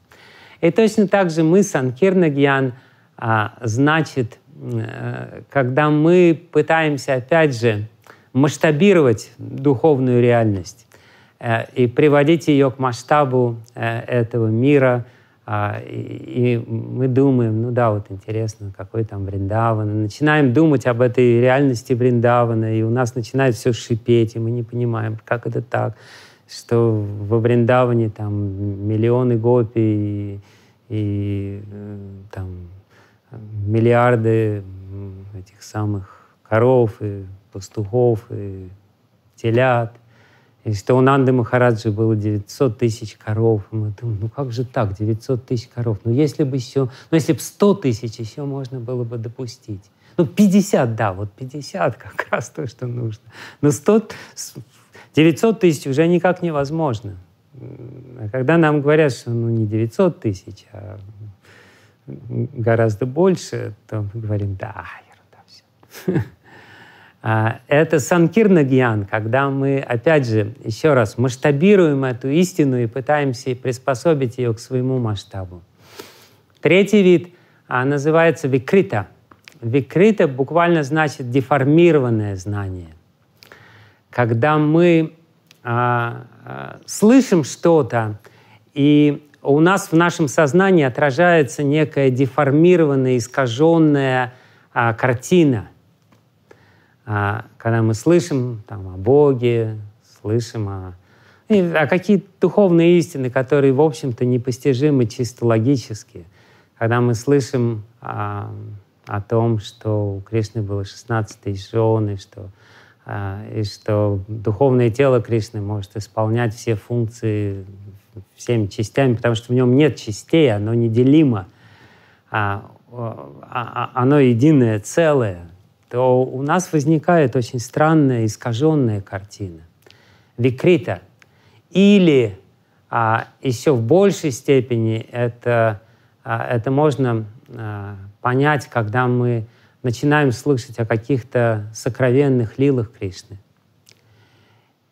И точно так же мы, Санкирна Гьян, а, значит, э, когда мы пытаемся, опять же, масштабировать духовную реальность и приводить ее к масштабу э, этого мира. А, и мы думаем, ну да, вот интересно, какой там Вриндаван. Начинаем думать об этой реальности Вриндавана, и у нас начинает все шипеть, и мы не понимаем, как это так, что во Вриндаване там миллионы гопи и, и э, там миллиарды этих самых коров и пастухов и телят. И что у Нанды Махараджи было 900 тысяч коров. Мы думаем, ну как же так, 900 тысяч коров? Ну если бы еще, ну если бы 100 тысяч еще можно было бы допустить. Ну 50, да, вот 50 [LAUGHS] как раз то, что нужно. Но 100, 900 тысяч уже никак невозможно. А когда нам говорят, что ну не 900 тысяч, а гораздо больше, то мы говорим, да, ерунда все. [LAUGHS] А, это санкирна гьян, когда мы, опять же, еще раз, масштабируем эту истину и пытаемся приспособить ее к своему масштабу. Третий вид а, называется викрита. Викрита буквально значит деформированное знание. Когда мы а, слышим что-то, и у нас в нашем сознании отражается некая деформированная, искаженная картина – когда мы слышим там, о Боге, слышим о, о какие-то духовные истины, которые, в общем-то, непостижимы чисто логически. Когда мы слышим о, о том, что у Кришны было 16 тысяч жен, и что, а, и что духовное тело Кришны может исполнять все функции всеми частями, потому что в нем нет частей, оно неделимо, а, а, а оно единое целое то у нас возникает очень странная, искаженная картина. Викрита. Или а, еще в большей степени это, а, это можно а, понять, когда мы начинаем слышать о каких-то сокровенных лилах Кришны.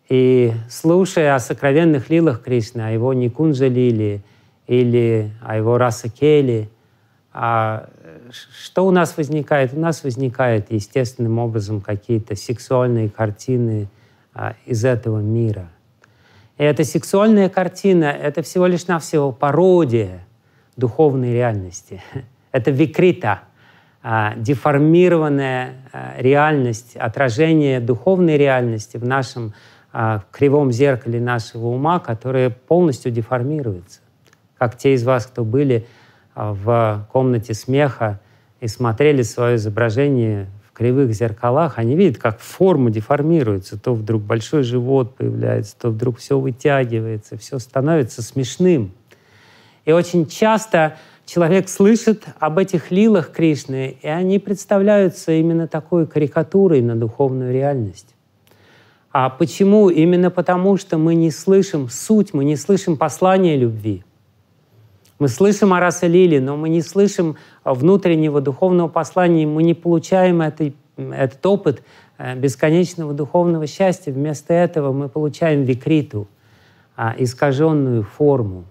И слушая о сокровенных лилах Кришны, о его Никунджа лили или о его Расакеле, что у нас возникает? У нас возникают естественным образом какие-то сексуальные картины а, из этого мира. И эта сексуальная картина — это всего лишь навсего пародия духовной реальности. [LAUGHS] Это викрита, а, деформированная а, реальность, отражение духовной реальности в нашем а, кривом зеркале нашего ума, которое полностью деформируется. Как те из вас, кто были в комнате смеха и смотрели свое изображение кривых зеркалах, они видят, как форма деформируется. То вдруг большой живот появляется, то вдруг все вытягивается, все становится смешным. И очень часто человек слышит об этих лилах Кришны, и они представляются именно такой карикатурой на духовную реальность. А почему? Именно потому, что мы не слышим суть, мы не слышим послание любви. Мы слышим о Раса Лили, но мы не слышим внутреннего духовного послания, мы не получаем этой, этот опыт э, бесконечного духовного счастья. Вместо этого мы получаем викриту, а, искаженную форму.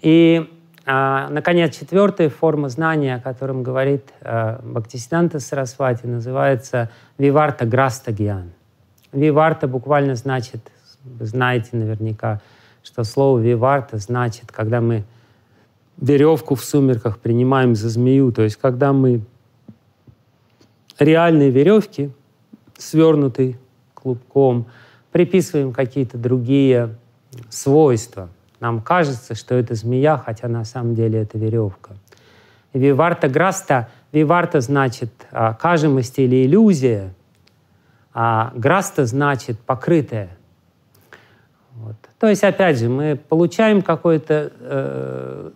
И а, наконец, четвертая форма знания, о котором говорит а, Бхактисиданта Сарасвати, называется Виварта Граста Гьян. Виварта буквально значит, вы знаете наверняка, что слово Виварта значит, когда мы веревку в сумерках принимаем за змею, то есть когда мы реальные веревки, свернутые клубком, приписываем какие-то другие свойства – нам кажется, что это змея, хотя на самом деле это веревка. Виварта граста, виварта значит а, кажемость или иллюзия, а граста значит покрытая. Вот. То есть, опять же, мы получаем какую-то э,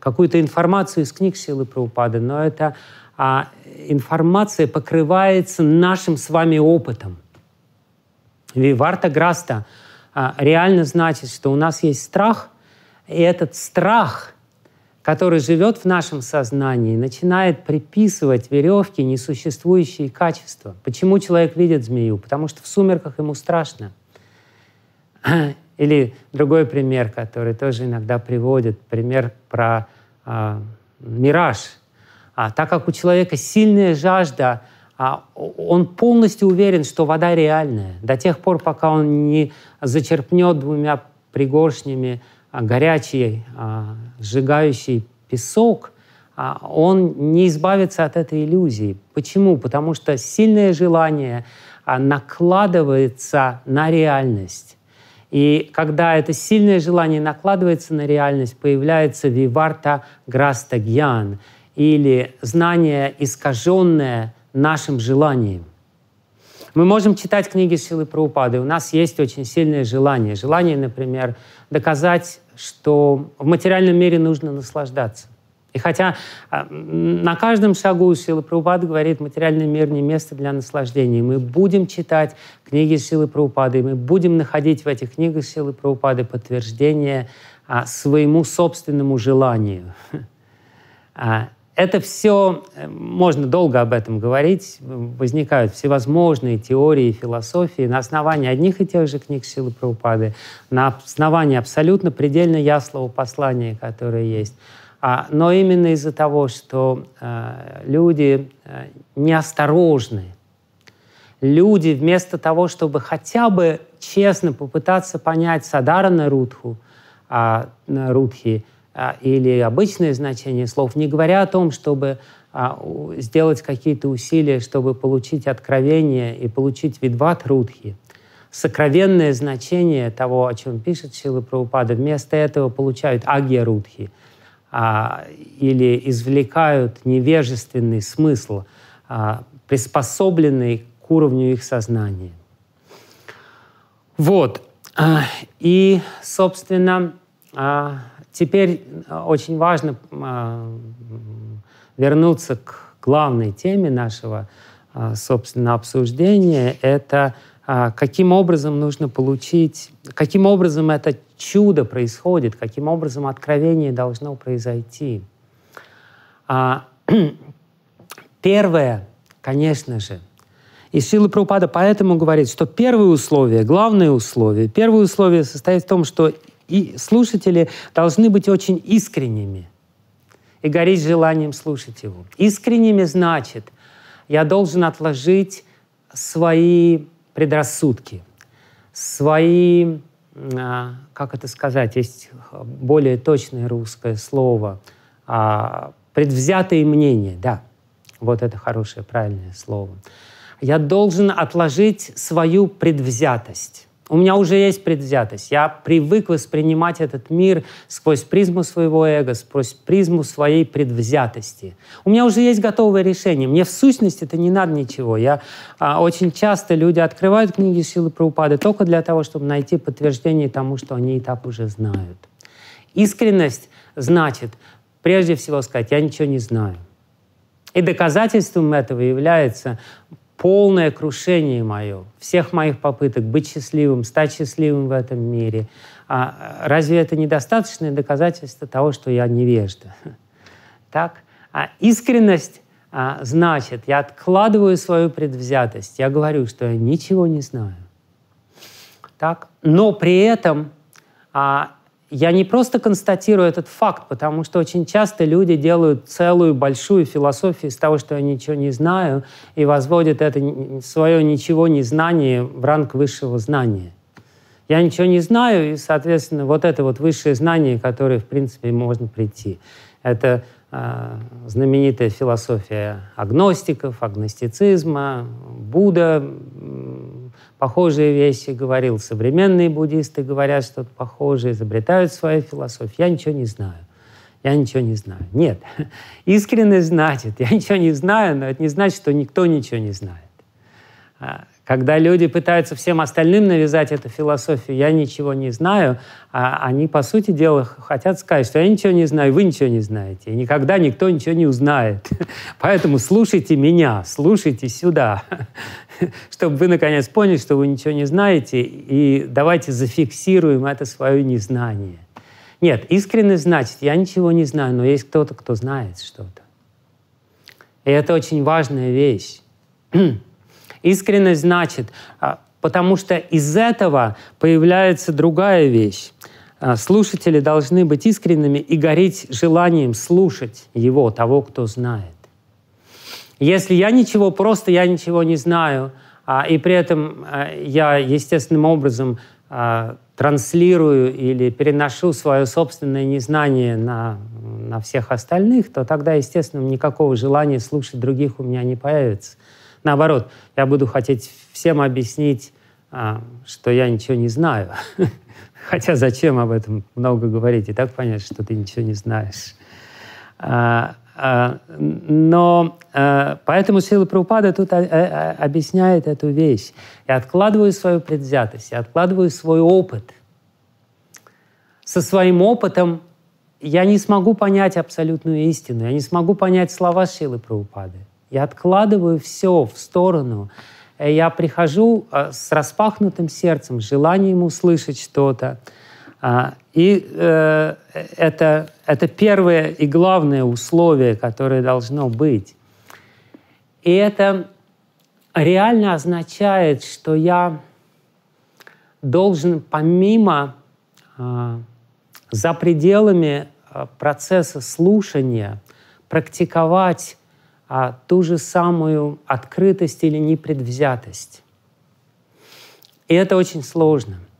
какую информацию из книг Силы Праупады, но эта а, информация покрывается нашим с вами опытом. Виварта Граста а, реально значит, что у нас есть страх, и этот страх, который живет в нашем сознании, начинает приписывать веревке несуществующие качества. Почему человек видит змею? Потому что в сумерках ему страшно. [LAUGHS] Или другой пример, который тоже иногда приводит, пример про а, мираж. А, так как у человека сильная жажда а он полностью уверен, что вода реальная. До тех пор, пока он не зачерпнет двумя пригоршнями а, горячий, а, сжигающий песок, он не избавится от этой иллюзии. Почему? Потому что сильное желание накладывается на реальность. И когда это сильное желание накладывается на реальность, появляется виварта грастагьян, или знание искаженное нашим желанием. Мы можем читать книги Силы Праупады. У нас есть очень сильное желание. Желание, например, доказать, что в материальном мире нужно наслаждаться. И хотя а, на каждом шагу Силы Праупады говорит, материальный мир не место для наслаждения. Мы будем читать книги Силы Праупады, и мы будем находить в этих книгах Силы Праупады подтверждение а, своему собственному желанию. А, это все, э, можно долго об этом говорить, возникают всевозможные теории, философии на основании одних и тех же книг Силы Прабхупады, на основании абсолютно предельно ясного послания, которое есть. А, но именно из-за того, что э, люди э, неосторожны, люди вместо того, чтобы хотя бы честно попытаться понять Садарана Рудху, а, Рудхи, а, или обычное значение слов, не говоря о том, чтобы сделать какие-то усилия, чтобы получить откровение и получить видват рудхи, сокровенное значение того, о чем пишет Шила Прабхупада, вместо этого получают агья рудхи а, или извлекают невежественный смысл, а, приспособленный к уровню их сознания. Вот. А, и, собственно, а, Теперь очень важно э, вернуться к главной теме нашего, собственно, обсуждения. Это каким образом нужно получить, каким образом это чудо происходит, каким образом откровение должно произойти. А, [CLEARS THROAT] первое, конечно же, и Сила Прабхупада поэтому говорит, что первое условие, главное условие, первое условие состоит в том, что и слушатели должны быть очень искренними и гореть желанием слушать его. Искренними значит, я должен отложить свои предрассудки, свои, как это сказать, есть более точное русское слово, а, предвзятые мнения, да, вот это хорошее, правильное слово. Я должен отложить свою предвзятость. У меня уже есть предвзятость. Я привык воспринимать этот мир сквозь призму своего эго, сквозь призму своей предвзятости. У меня уже есть готовое решение. Мне в сущности это не надо ничего. Я, а, очень часто люди открывают книги Силы Праупады только для того, чтобы найти подтверждение тому, что они и так уже знают. Искренность значит, прежде всего сказать, я ничего не знаю. И доказательством этого является полное крушение мое, всех моих попыток быть счастливым, стать счастливым в этом мире. А разве это недостаточное доказательство того, что я невежда? [LAUGHS] Так? А искренность а, значит, я откладываю свою предвзятость, я говорю, что я ничего не знаю. Так? Но при этом а, я не просто констатирую этот факт, потому что очень часто люди делают целую большую философию из того, что я ничего не знаю, и возводят это свое ничего не знание в ранг высшего знания. Я ничего не знаю, и, соответственно, вот это вот высшее знание, которое, в принципе, можно прийти. Это э, знаменитая философия агностиков, агностицизма, Будда, похожие вещи говорил. Современные буддисты говорят что-то похожее, изобретают свою философию. Я ничего не знаю. Я ничего не знаю. Нет. [LAUGHS] Искренность значит, я ничего не знаю, но это не значит, что никто ничего не знает. Когда люди пытаются всем остальным навязать эту философию, я ничего не знаю, а они, по сути дела, хотят сказать, что я ничего не знаю, вы ничего не знаете. И никогда никто ничего не узнает. [LAUGHS] Поэтому слушайте меня, слушайте сюда. [LAUGHS] чтобы вы наконец поняли, что вы ничего не знаете, и давайте зафиксируем это свое незнание. Нет, искренность значит, я ничего не знаю, но есть кто-то, кто знает что-то. И это очень важная вещь. [CLEARS THROAT] Искренность значит, а, потому что из этого появляется другая вещь. А, слушатели должны быть искренними и гореть желанием слушать его, того, кто знает. Если я ничего, просто я ничего не знаю, а, и при этом я естественным образом транслирую или переношу свое собственное незнание на, на всех остальных, то тогда, естественно, никакого желания слушать других у меня не появится. Наоборот, я буду хотеть всем объяснить, а, что я ничего не знаю. [LAUGHS] Хотя зачем об этом много говорить? И так понятно, что ты ничего не знаешь. А, а, но поэтому сила Прабхупада тут объясняет эту вещь. Я откладываю свою предвзятость, я откладываю свой опыт. Со своим опытом я не смогу понять абсолютную истину, я не смогу понять слова Шилы Прабхупады. Я откладываю все в сторону. Я прихожу с распахнутым сердцем, желанием услышать что-то, а, и э, это, это первое и главное условие, которое должно быть. И это реально означает, что я должен помимо, а, за пределами процесса слушания, практиковать ту же самую открытость или непредвзятость. И это очень сложно –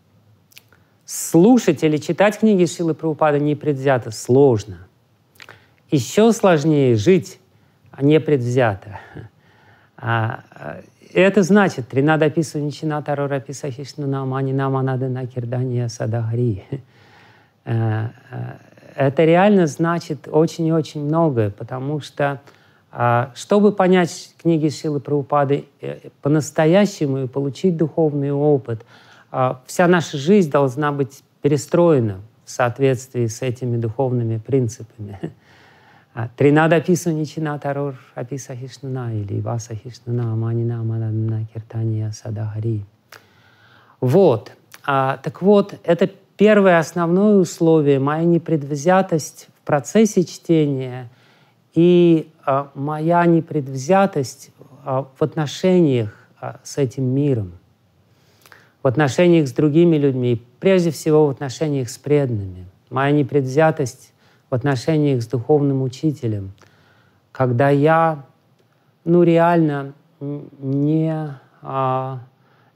слушать или читать книги Шилы Прабхупады непредвзято сложно. Еще сложнее жить непредвзято. А, а, это значит, Тринада описывает Ничина Тарора Писахишну Намани Наманада Накирдания Садахри. Э, э, это реально значит очень-очень многое, потому что а, чтобы понять книги Силы Прабхупады э, по-настоящему и получить духовный опыт – а, вся наша жизнь должна быть перестроена в соответствии с этими духовными принципами. [LAUGHS] А, Тринада описывания чина тарор описа хишнана или васа хишнана манина манана киртания садагари. Вот. А, так вот, это первое основное условие, моя непредвзятость в процессе чтения и а, моя непредвзятость а, в отношениях а, с этим миром в отношениях с другими людьми, прежде всего в отношениях с преданными. Моя непредвзятость в отношениях с духовным учителем, когда я, ну, реально не, а,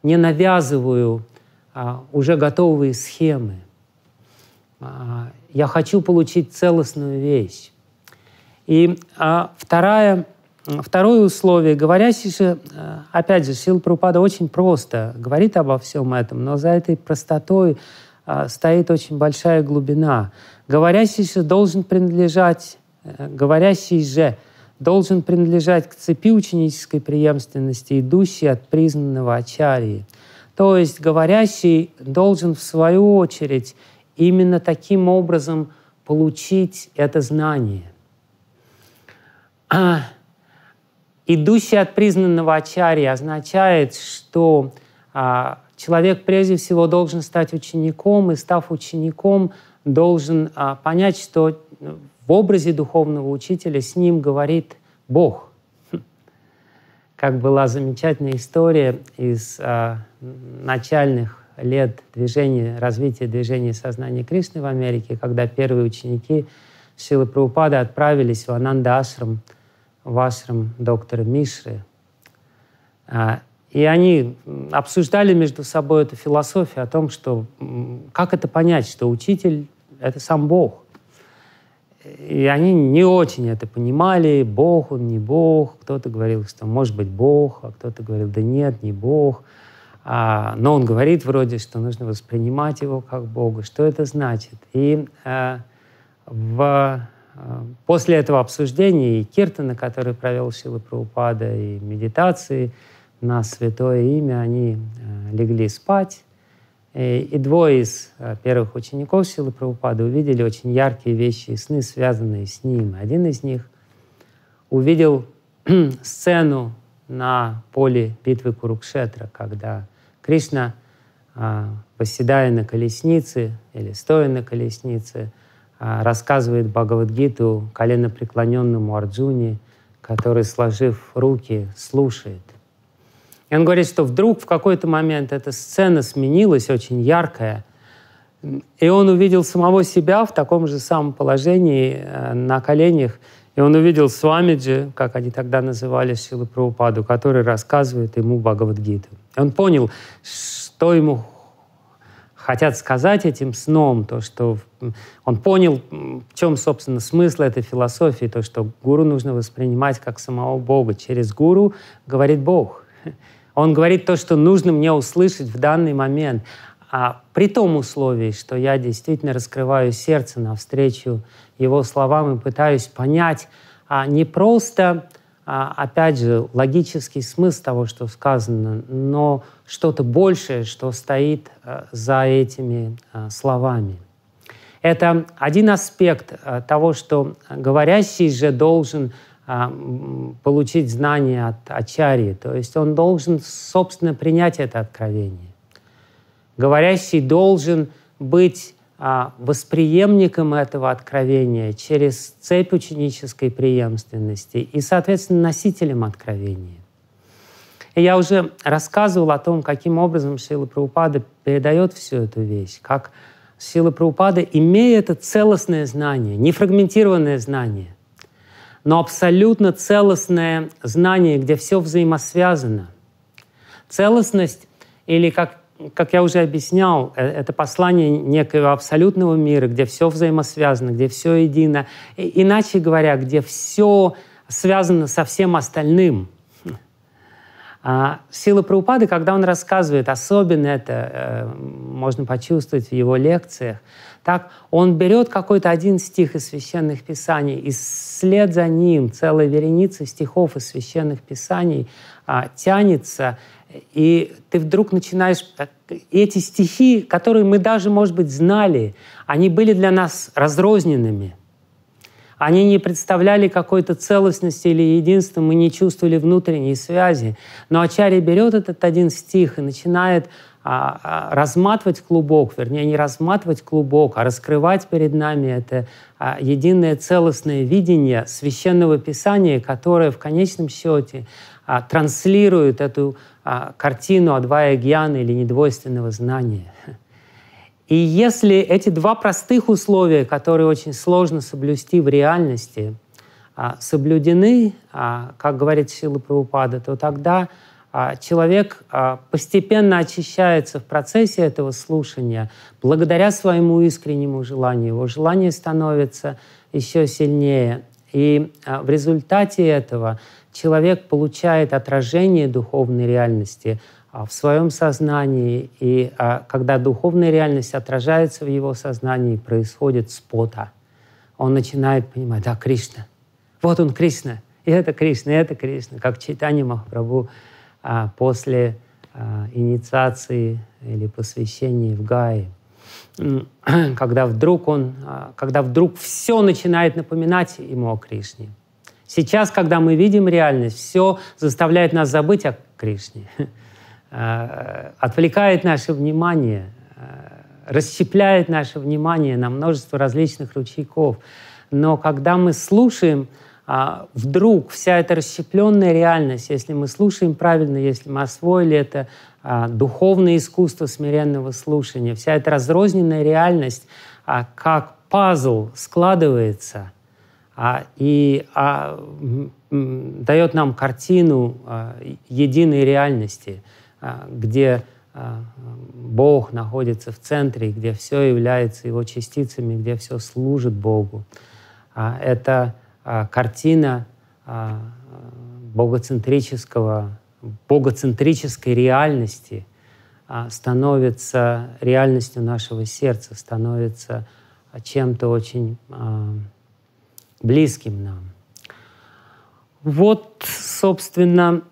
не навязываю а, уже готовые схемы. А, я хочу получить целостную вещь. И а, вторая второе условие. Говорящий же, э, опять же, Сила Прупада очень просто говорит обо всем этом, но за этой простотой э, стоит очень большая глубина. Говорящий же должен принадлежать, э, говорящий же должен принадлежать к цепи ученической преемственности, идущей от признанного ачарьи. То есть говорящий должен в свою очередь именно таким образом получить это знание. А, идущий от признанного ачарьи означает, что а, человек прежде всего должен стать учеником, и став учеником, должен а, понять, что в образе духовного учителя с ним говорит Бог. Как была замечательная история из начальных лет движения, развития движения сознания Кришны в Америке, когда первые ученики Силы Прабхупады отправились в Ананда Ашрам, в ашрам доктора Мишры. А, и они обсуждали между собой эту философию о том, что как это понять, что учитель — это сам Бог. И они не очень это понимали, Бог он, не Бог. Кто-то говорил, что может быть Бог, а кто-то говорил, да нет, не Бог. А, но он говорит вроде, что нужно воспринимать его как Бога. Что это значит? И а, в, после этого обсуждения и Киртана, который провел Шила Прабхупада, и медитации на святое имя, они а, легли спать. И, и двое из первых учеников Шилы Прабхупады увидели очень яркие вещи и сны, связанные с ним. Один из них увидел [CLEARS THROAT] сцену на поле битвы Курукшетра, когда Кришна, восседая на колеснице или стоя на колеснице, рассказывает Бхагавадгиту коленопреклоненному Арджуне, который, сложив руки, слушает. И он говорит, что вдруг в какой-то момент эта сцена сменилась, очень яркая, и он увидел самого себя в таком же самом положении э, на коленях, и он увидел Свамиджи, как они тогда называли Шилы Прабхупаду, который рассказывает ему Бхагавадгиту. И он понял, что ему хотят сказать этим сном, то, что он понял, в чем, собственно, смысл этой философии, то, что гуру нужно воспринимать как самого Бога. Через гуру говорит Бог. [LAUGHS] Он говорит то, что нужно мне услышать в данный момент. А при том условии, что я действительно раскрываю сердце навстречу его словам и пытаюсь понять а не просто опять же, логический смысл того, что сказано, но что-то большее, что стоит а, за этими а, словами. Это один аспект того, что говорящий же должен получить знание от Ачарьи, то есть он должен, собственно, принять это откровение. Говорящий должен быть а, восприемником этого откровения через цепь ученической преемственности и, соответственно, носителем откровения. И я уже рассказывал о том, каким образом Сила Прабхупада передает всю эту вещь, как Сила Прабхупада, имея это целостное знание, не фрагментированное знание, но абсолютно целостное знание, где все взаимосвязано. Целостность, или как как я уже объяснял, э, это послание некого абсолютного мира, где все взаимосвязано, где все едино. Иначе говоря, где все связано со всем остальным. А сила Прабхупады, когда он рассказывает, особенно это э, можно почувствовать в его лекциях, так он берет какой-то один стих из священных писаний, и вслед за ним целая вереница стихов из священных писаний а, тянется и ты вдруг начинаешь... Эти стихи, которые мы даже, может быть, знали, они были для нас разрозненными. Они не представляли какой-то целостности или единства, мы не чувствовали внутренней связи. Но Ачарья берет этот один стих и начинает а, а, разматывать клубок, вернее, не разматывать клубок, а раскрывать перед нами это а, единое целостное видение священного писания, которое в конечном счете а, транслирует эту а, картину Адвая Гьяна или недвойственного знания. И если эти два простых условия, которые очень сложно соблюсти в реальности, а, соблюдены, а, как говорит Сила Прабхупада, то тогда человек постепенно очищается в процессе этого слушания благодаря своему искреннему желанию. Его желание становится еще сильнее. И в результате этого человек получает отражение духовной реальности в своем сознании, и когда духовная реальность отражается в его сознании, происходит спота. Он начинает понимать, да, Кришна, вот он Кришна, и это Кришна, и это Кришна, как читание Махапрабху после инициации или посвящения в Гае [CLEARS THROAT] когда вдруг он, а, когда вдруг все начинает напоминать ему о Кришне. Сейчас, когда мы видим реальность, все заставляет нас забыть о Кришне, а, [LAUGHS] отвлекает наше внимание, а, расщепляет наше внимание на множество различных ручейков. Но когда мы слушаем, вдруг вся эта расщепленная реальность, если мы слушаем правильно, если мы освоили это а, духовное искусство смиренного слушания, вся эта разрозненная реальность, а, как пазл складывается а, и дает нам картину единой реальности, где Бог находится в центре, где все является Его частицами, где все служит Богу. Это картина богоцентрического богоцентрической реальности а, становится реальностью нашего сердца, становится чем-то очень а, близким нам. Вот, собственно,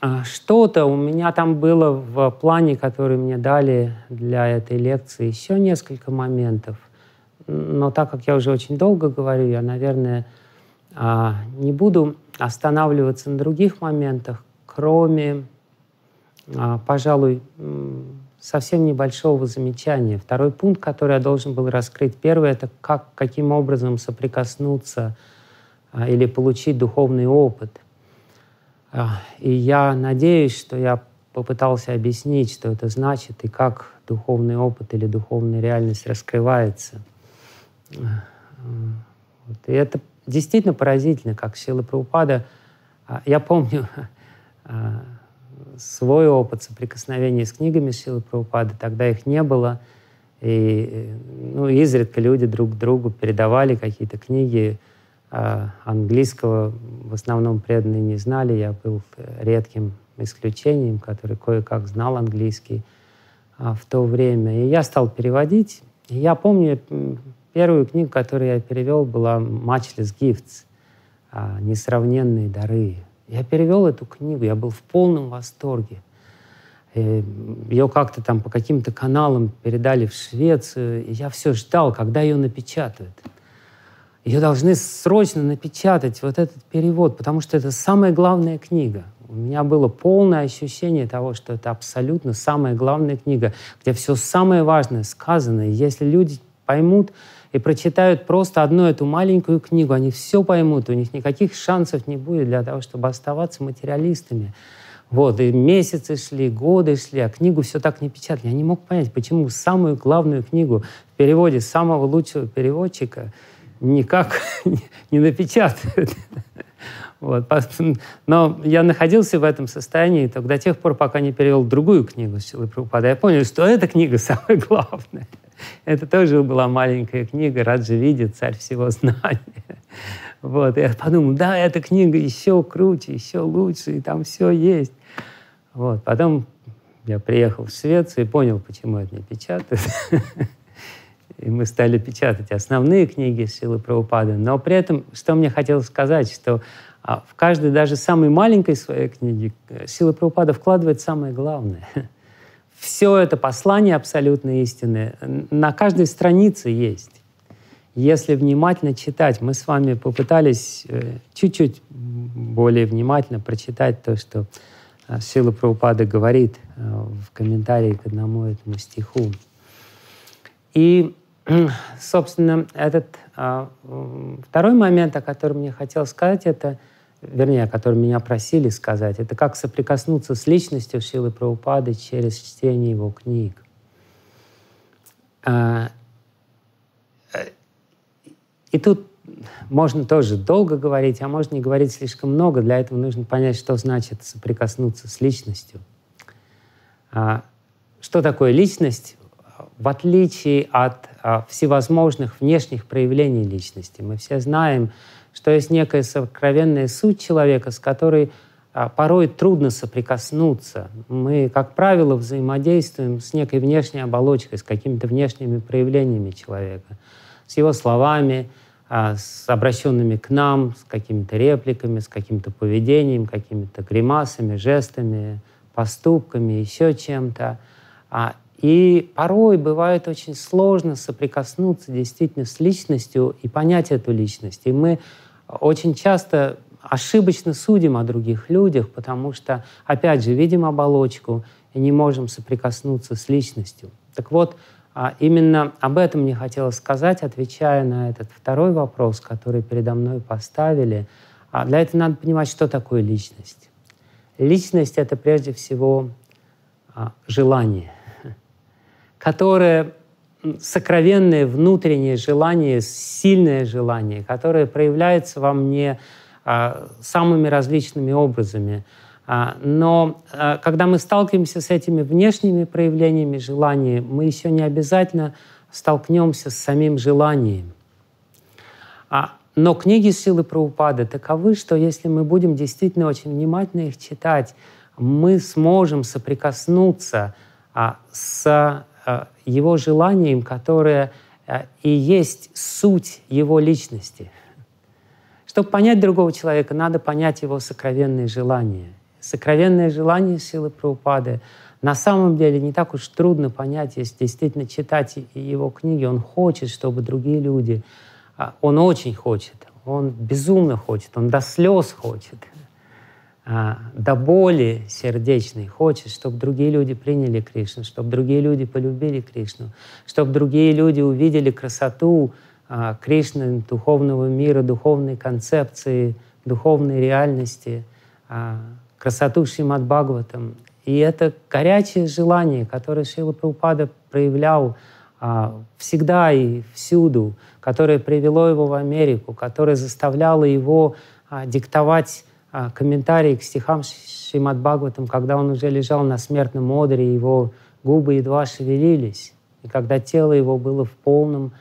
а, что-то у меня там было в плане, который мне дали для этой лекции, еще несколько моментов. Но так как я уже очень долго говорю, я, наверное, не буду останавливаться на других моментах, кроме, а, пожалуй, совсем небольшого замечания. Второй пункт, который я должен был раскрыть. Первый — это как, каким образом соприкоснуться а, или получить духовный опыт. А, и я надеюсь, что я попытался объяснить, что это значит и как духовный опыт или духовная реальность раскрывается. Вот. И это действительно поразительно, как Сила Праупада. Я помню, [LAUGHS] А, свой опыт соприкосновения с книгами Силы Прабхупады. Тогда их не было. И ну, изредка люди друг другу передавали какие-то книги. А английского в основном преданные не знали. Я был редким исключением, который кое-как знал английский а, в то время. И я стал переводить. И я помню, первую книгу, которую я перевел, была «Matchless Gifts» «Несравненные дары». Я перевел эту книгу, я был в полном восторге. Э, ее как-то там по каким-то каналам передали в Швецию, и я все ждал, когда ее напечатают. Ее должны срочно напечатать, вот этот перевод, потому что это самая главная книга. У меня было полное ощущение того, что это абсолютно самая главная книга, где все самое важное сказано. И если люди поймут, и прочитают просто одну эту маленькую книгу, они все поймут, у них никаких шансов не будет для того, чтобы оставаться материалистами. Вот, и месяцы шли, годы шли, а книгу все так не печатали. Я не мог понять, почему самую главную книгу в переводе самого лучшего переводчика никак [LAUGHS] не напечатают. Вот. Но я находился в этом состоянии только до тех пор, пока не перевел другую книгу Силы Прабхупада. Я понял, что эта книга самая главная. [LAUGHS] Это тоже была маленькая книга «Раджа видит, царь всего знания». [LAUGHS] Вот, я подумал, да, эта книга еще круче, еще лучше, и там все есть. Вот, потом я приехал в Швецию и понял, почему это не печатают. [LAUGHS] И мы стали печатать основные книги Силы Правопады. Но при этом, что мне хотелось сказать, что а, в каждой, даже самой маленькой своей книге э, Сила Правопада вкладывает самое главное — все это послание абсолютной истины на каждой странице есть. Если внимательно читать, мы с вами попытались э, чуть-чуть более внимательно прочитать то, что э, Сила Прабхупады говорит э, в комментарии к одному этому стиху. И, [CLEARS THROAT] собственно, этот второй момент, о котором мне хотел сказать, это — вернее, о котором меня просили сказать, это как соприкоснуться с личностью Шилы Прабхупады через чтение его книг. А, э, и тут можно тоже долго говорить, а можно не говорить слишком много. Для этого нужно понять, что значит соприкоснуться с личностью. А, что такое личность? В отличие от а, всевозможных внешних проявлений личности, мы все знаем, что есть некая сокровенная суть человека, с которой а, порой трудно соприкоснуться. Мы, как правило, взаимодействуем с некой внешней оболочкой, с какими-то внешними проявлениями человека, с его словами, а, с обращенными к нам, с какими-то репликами, с каким-то поведением, какими-то гримасами, жестами, поступками, еще чем-то. И порой бывает очень сложно соприкоснуться действительно с личностью и понять эту личность. И мы очень часто ошибочно судим о других людях, потому что, опять же, видим оболочку и не можем соприкоснуться с личностью. Так вот, а, именно об этом мне хотелось сказать, отвечая на этот второй вопрос, который передо мной поставили. А для этого надо понимать, что такое личность. Личность — это прежде всего а, желание, которое сокровенное внутреннее желание, сильное желание, которое проявляется во мне а, самыми различными образами. А, но а, когда мы сталкиваемся с этими внешними проявлениями желания, мы еще не обязательно столкнемся с самим желанием. Но книги силы Праупады таковы, что если мы будем действительно очень внимательно их читать, мы сможем соприкоснуться с его желанием, которое и есть суть его личности — чтобы понять другого человека, надо понять его сокровенные желания. Сокровенное желание силы Прабхупады на самом деле не так уж трудно понять, если действительно читать его книги. Он хочет, чтобы другие люди... А, он очень хочет, он безумно хочет, он до слез хочет, до боли сердечной хочет, чтобы другие люди приняли Кришну, чтобы другие люди полюбили Кришну, чтобы другие люди увидели красоту а, Кришны, духовного мира, духовной концепции, духовной реальности, а, красоту Шримад Бхагаватам. И это горячее желание, которое Шила Прабхупада проявлял а, всегда и всюду, которое привело его в Америку, которое заставляло его диктовать комментарии к стихам Шримад Бхагаватам, когда он уже лежал на смертном одре, его губы едва шевелились, и когда тело его было в полном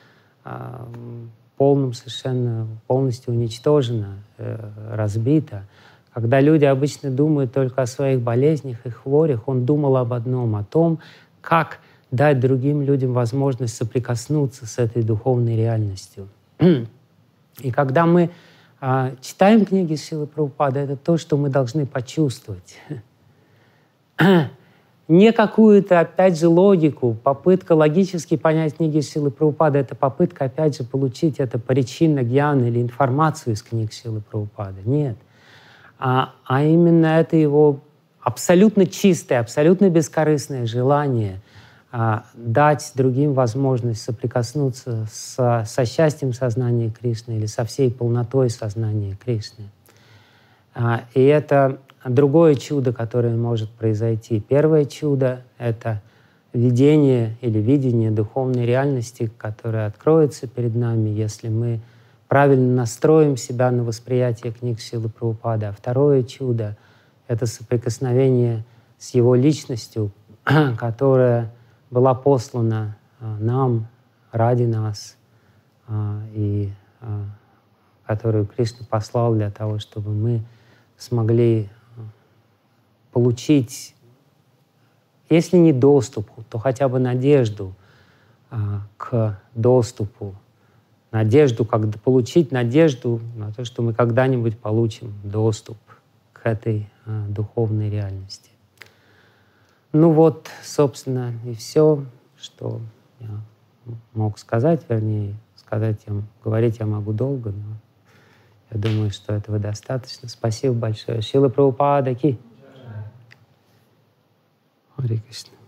полным совершенно, полностью уничтожена, э, разбита. Когда люди обычно думают только о своих болезнях и хворях, он думал об одном, о том, как дать другим людям возможность соприкоснуться с этой духовной реальностью. [CLEARS THROAT] И когда мы а, читаем книги Силы Прабхупады, это то, что мы должны почувствовать. [CLEARS THROAT] не какую-то, опять же, логику, попытка логически понять книги Силы Прабхупады, это попытка, опять же, получить это причинно гьян или информацию из книг Силы Прабхупады. Нет. А, а именно это его абсолютно чистое, абсолютно бескорыстное желание дать другим возможность соприкоснуться с, со счастьем сознания Кришны или со всей полнотой сознания Кришны. А, и это другое чудо, которое может произойти. Первое чудо — это видение или видение духовной реальности, которая откроется перед нами, если мы правильно настроим себя на восприятие книг Силы Прабхупады. А второе чудо — это соприкосновение с его личностью, [CLEARS THROAT] которая была послана а, нам, ради нас, а, и а, которую Кришна послал для того, чтобы мы смогли получить, если не доступ, то хотя бы надежду к доступу, надежду, как получить надежду на то, что мы когда-нибудь получим доступ к этой духовной реальности. Ну вот, собственно, и все, что я мог сказать, вернее, сказать я, говорить я могу долго, но я думаю, что этого достаточно. Спасибо большое. Шила Прабхупада Ки. Hare Krishna.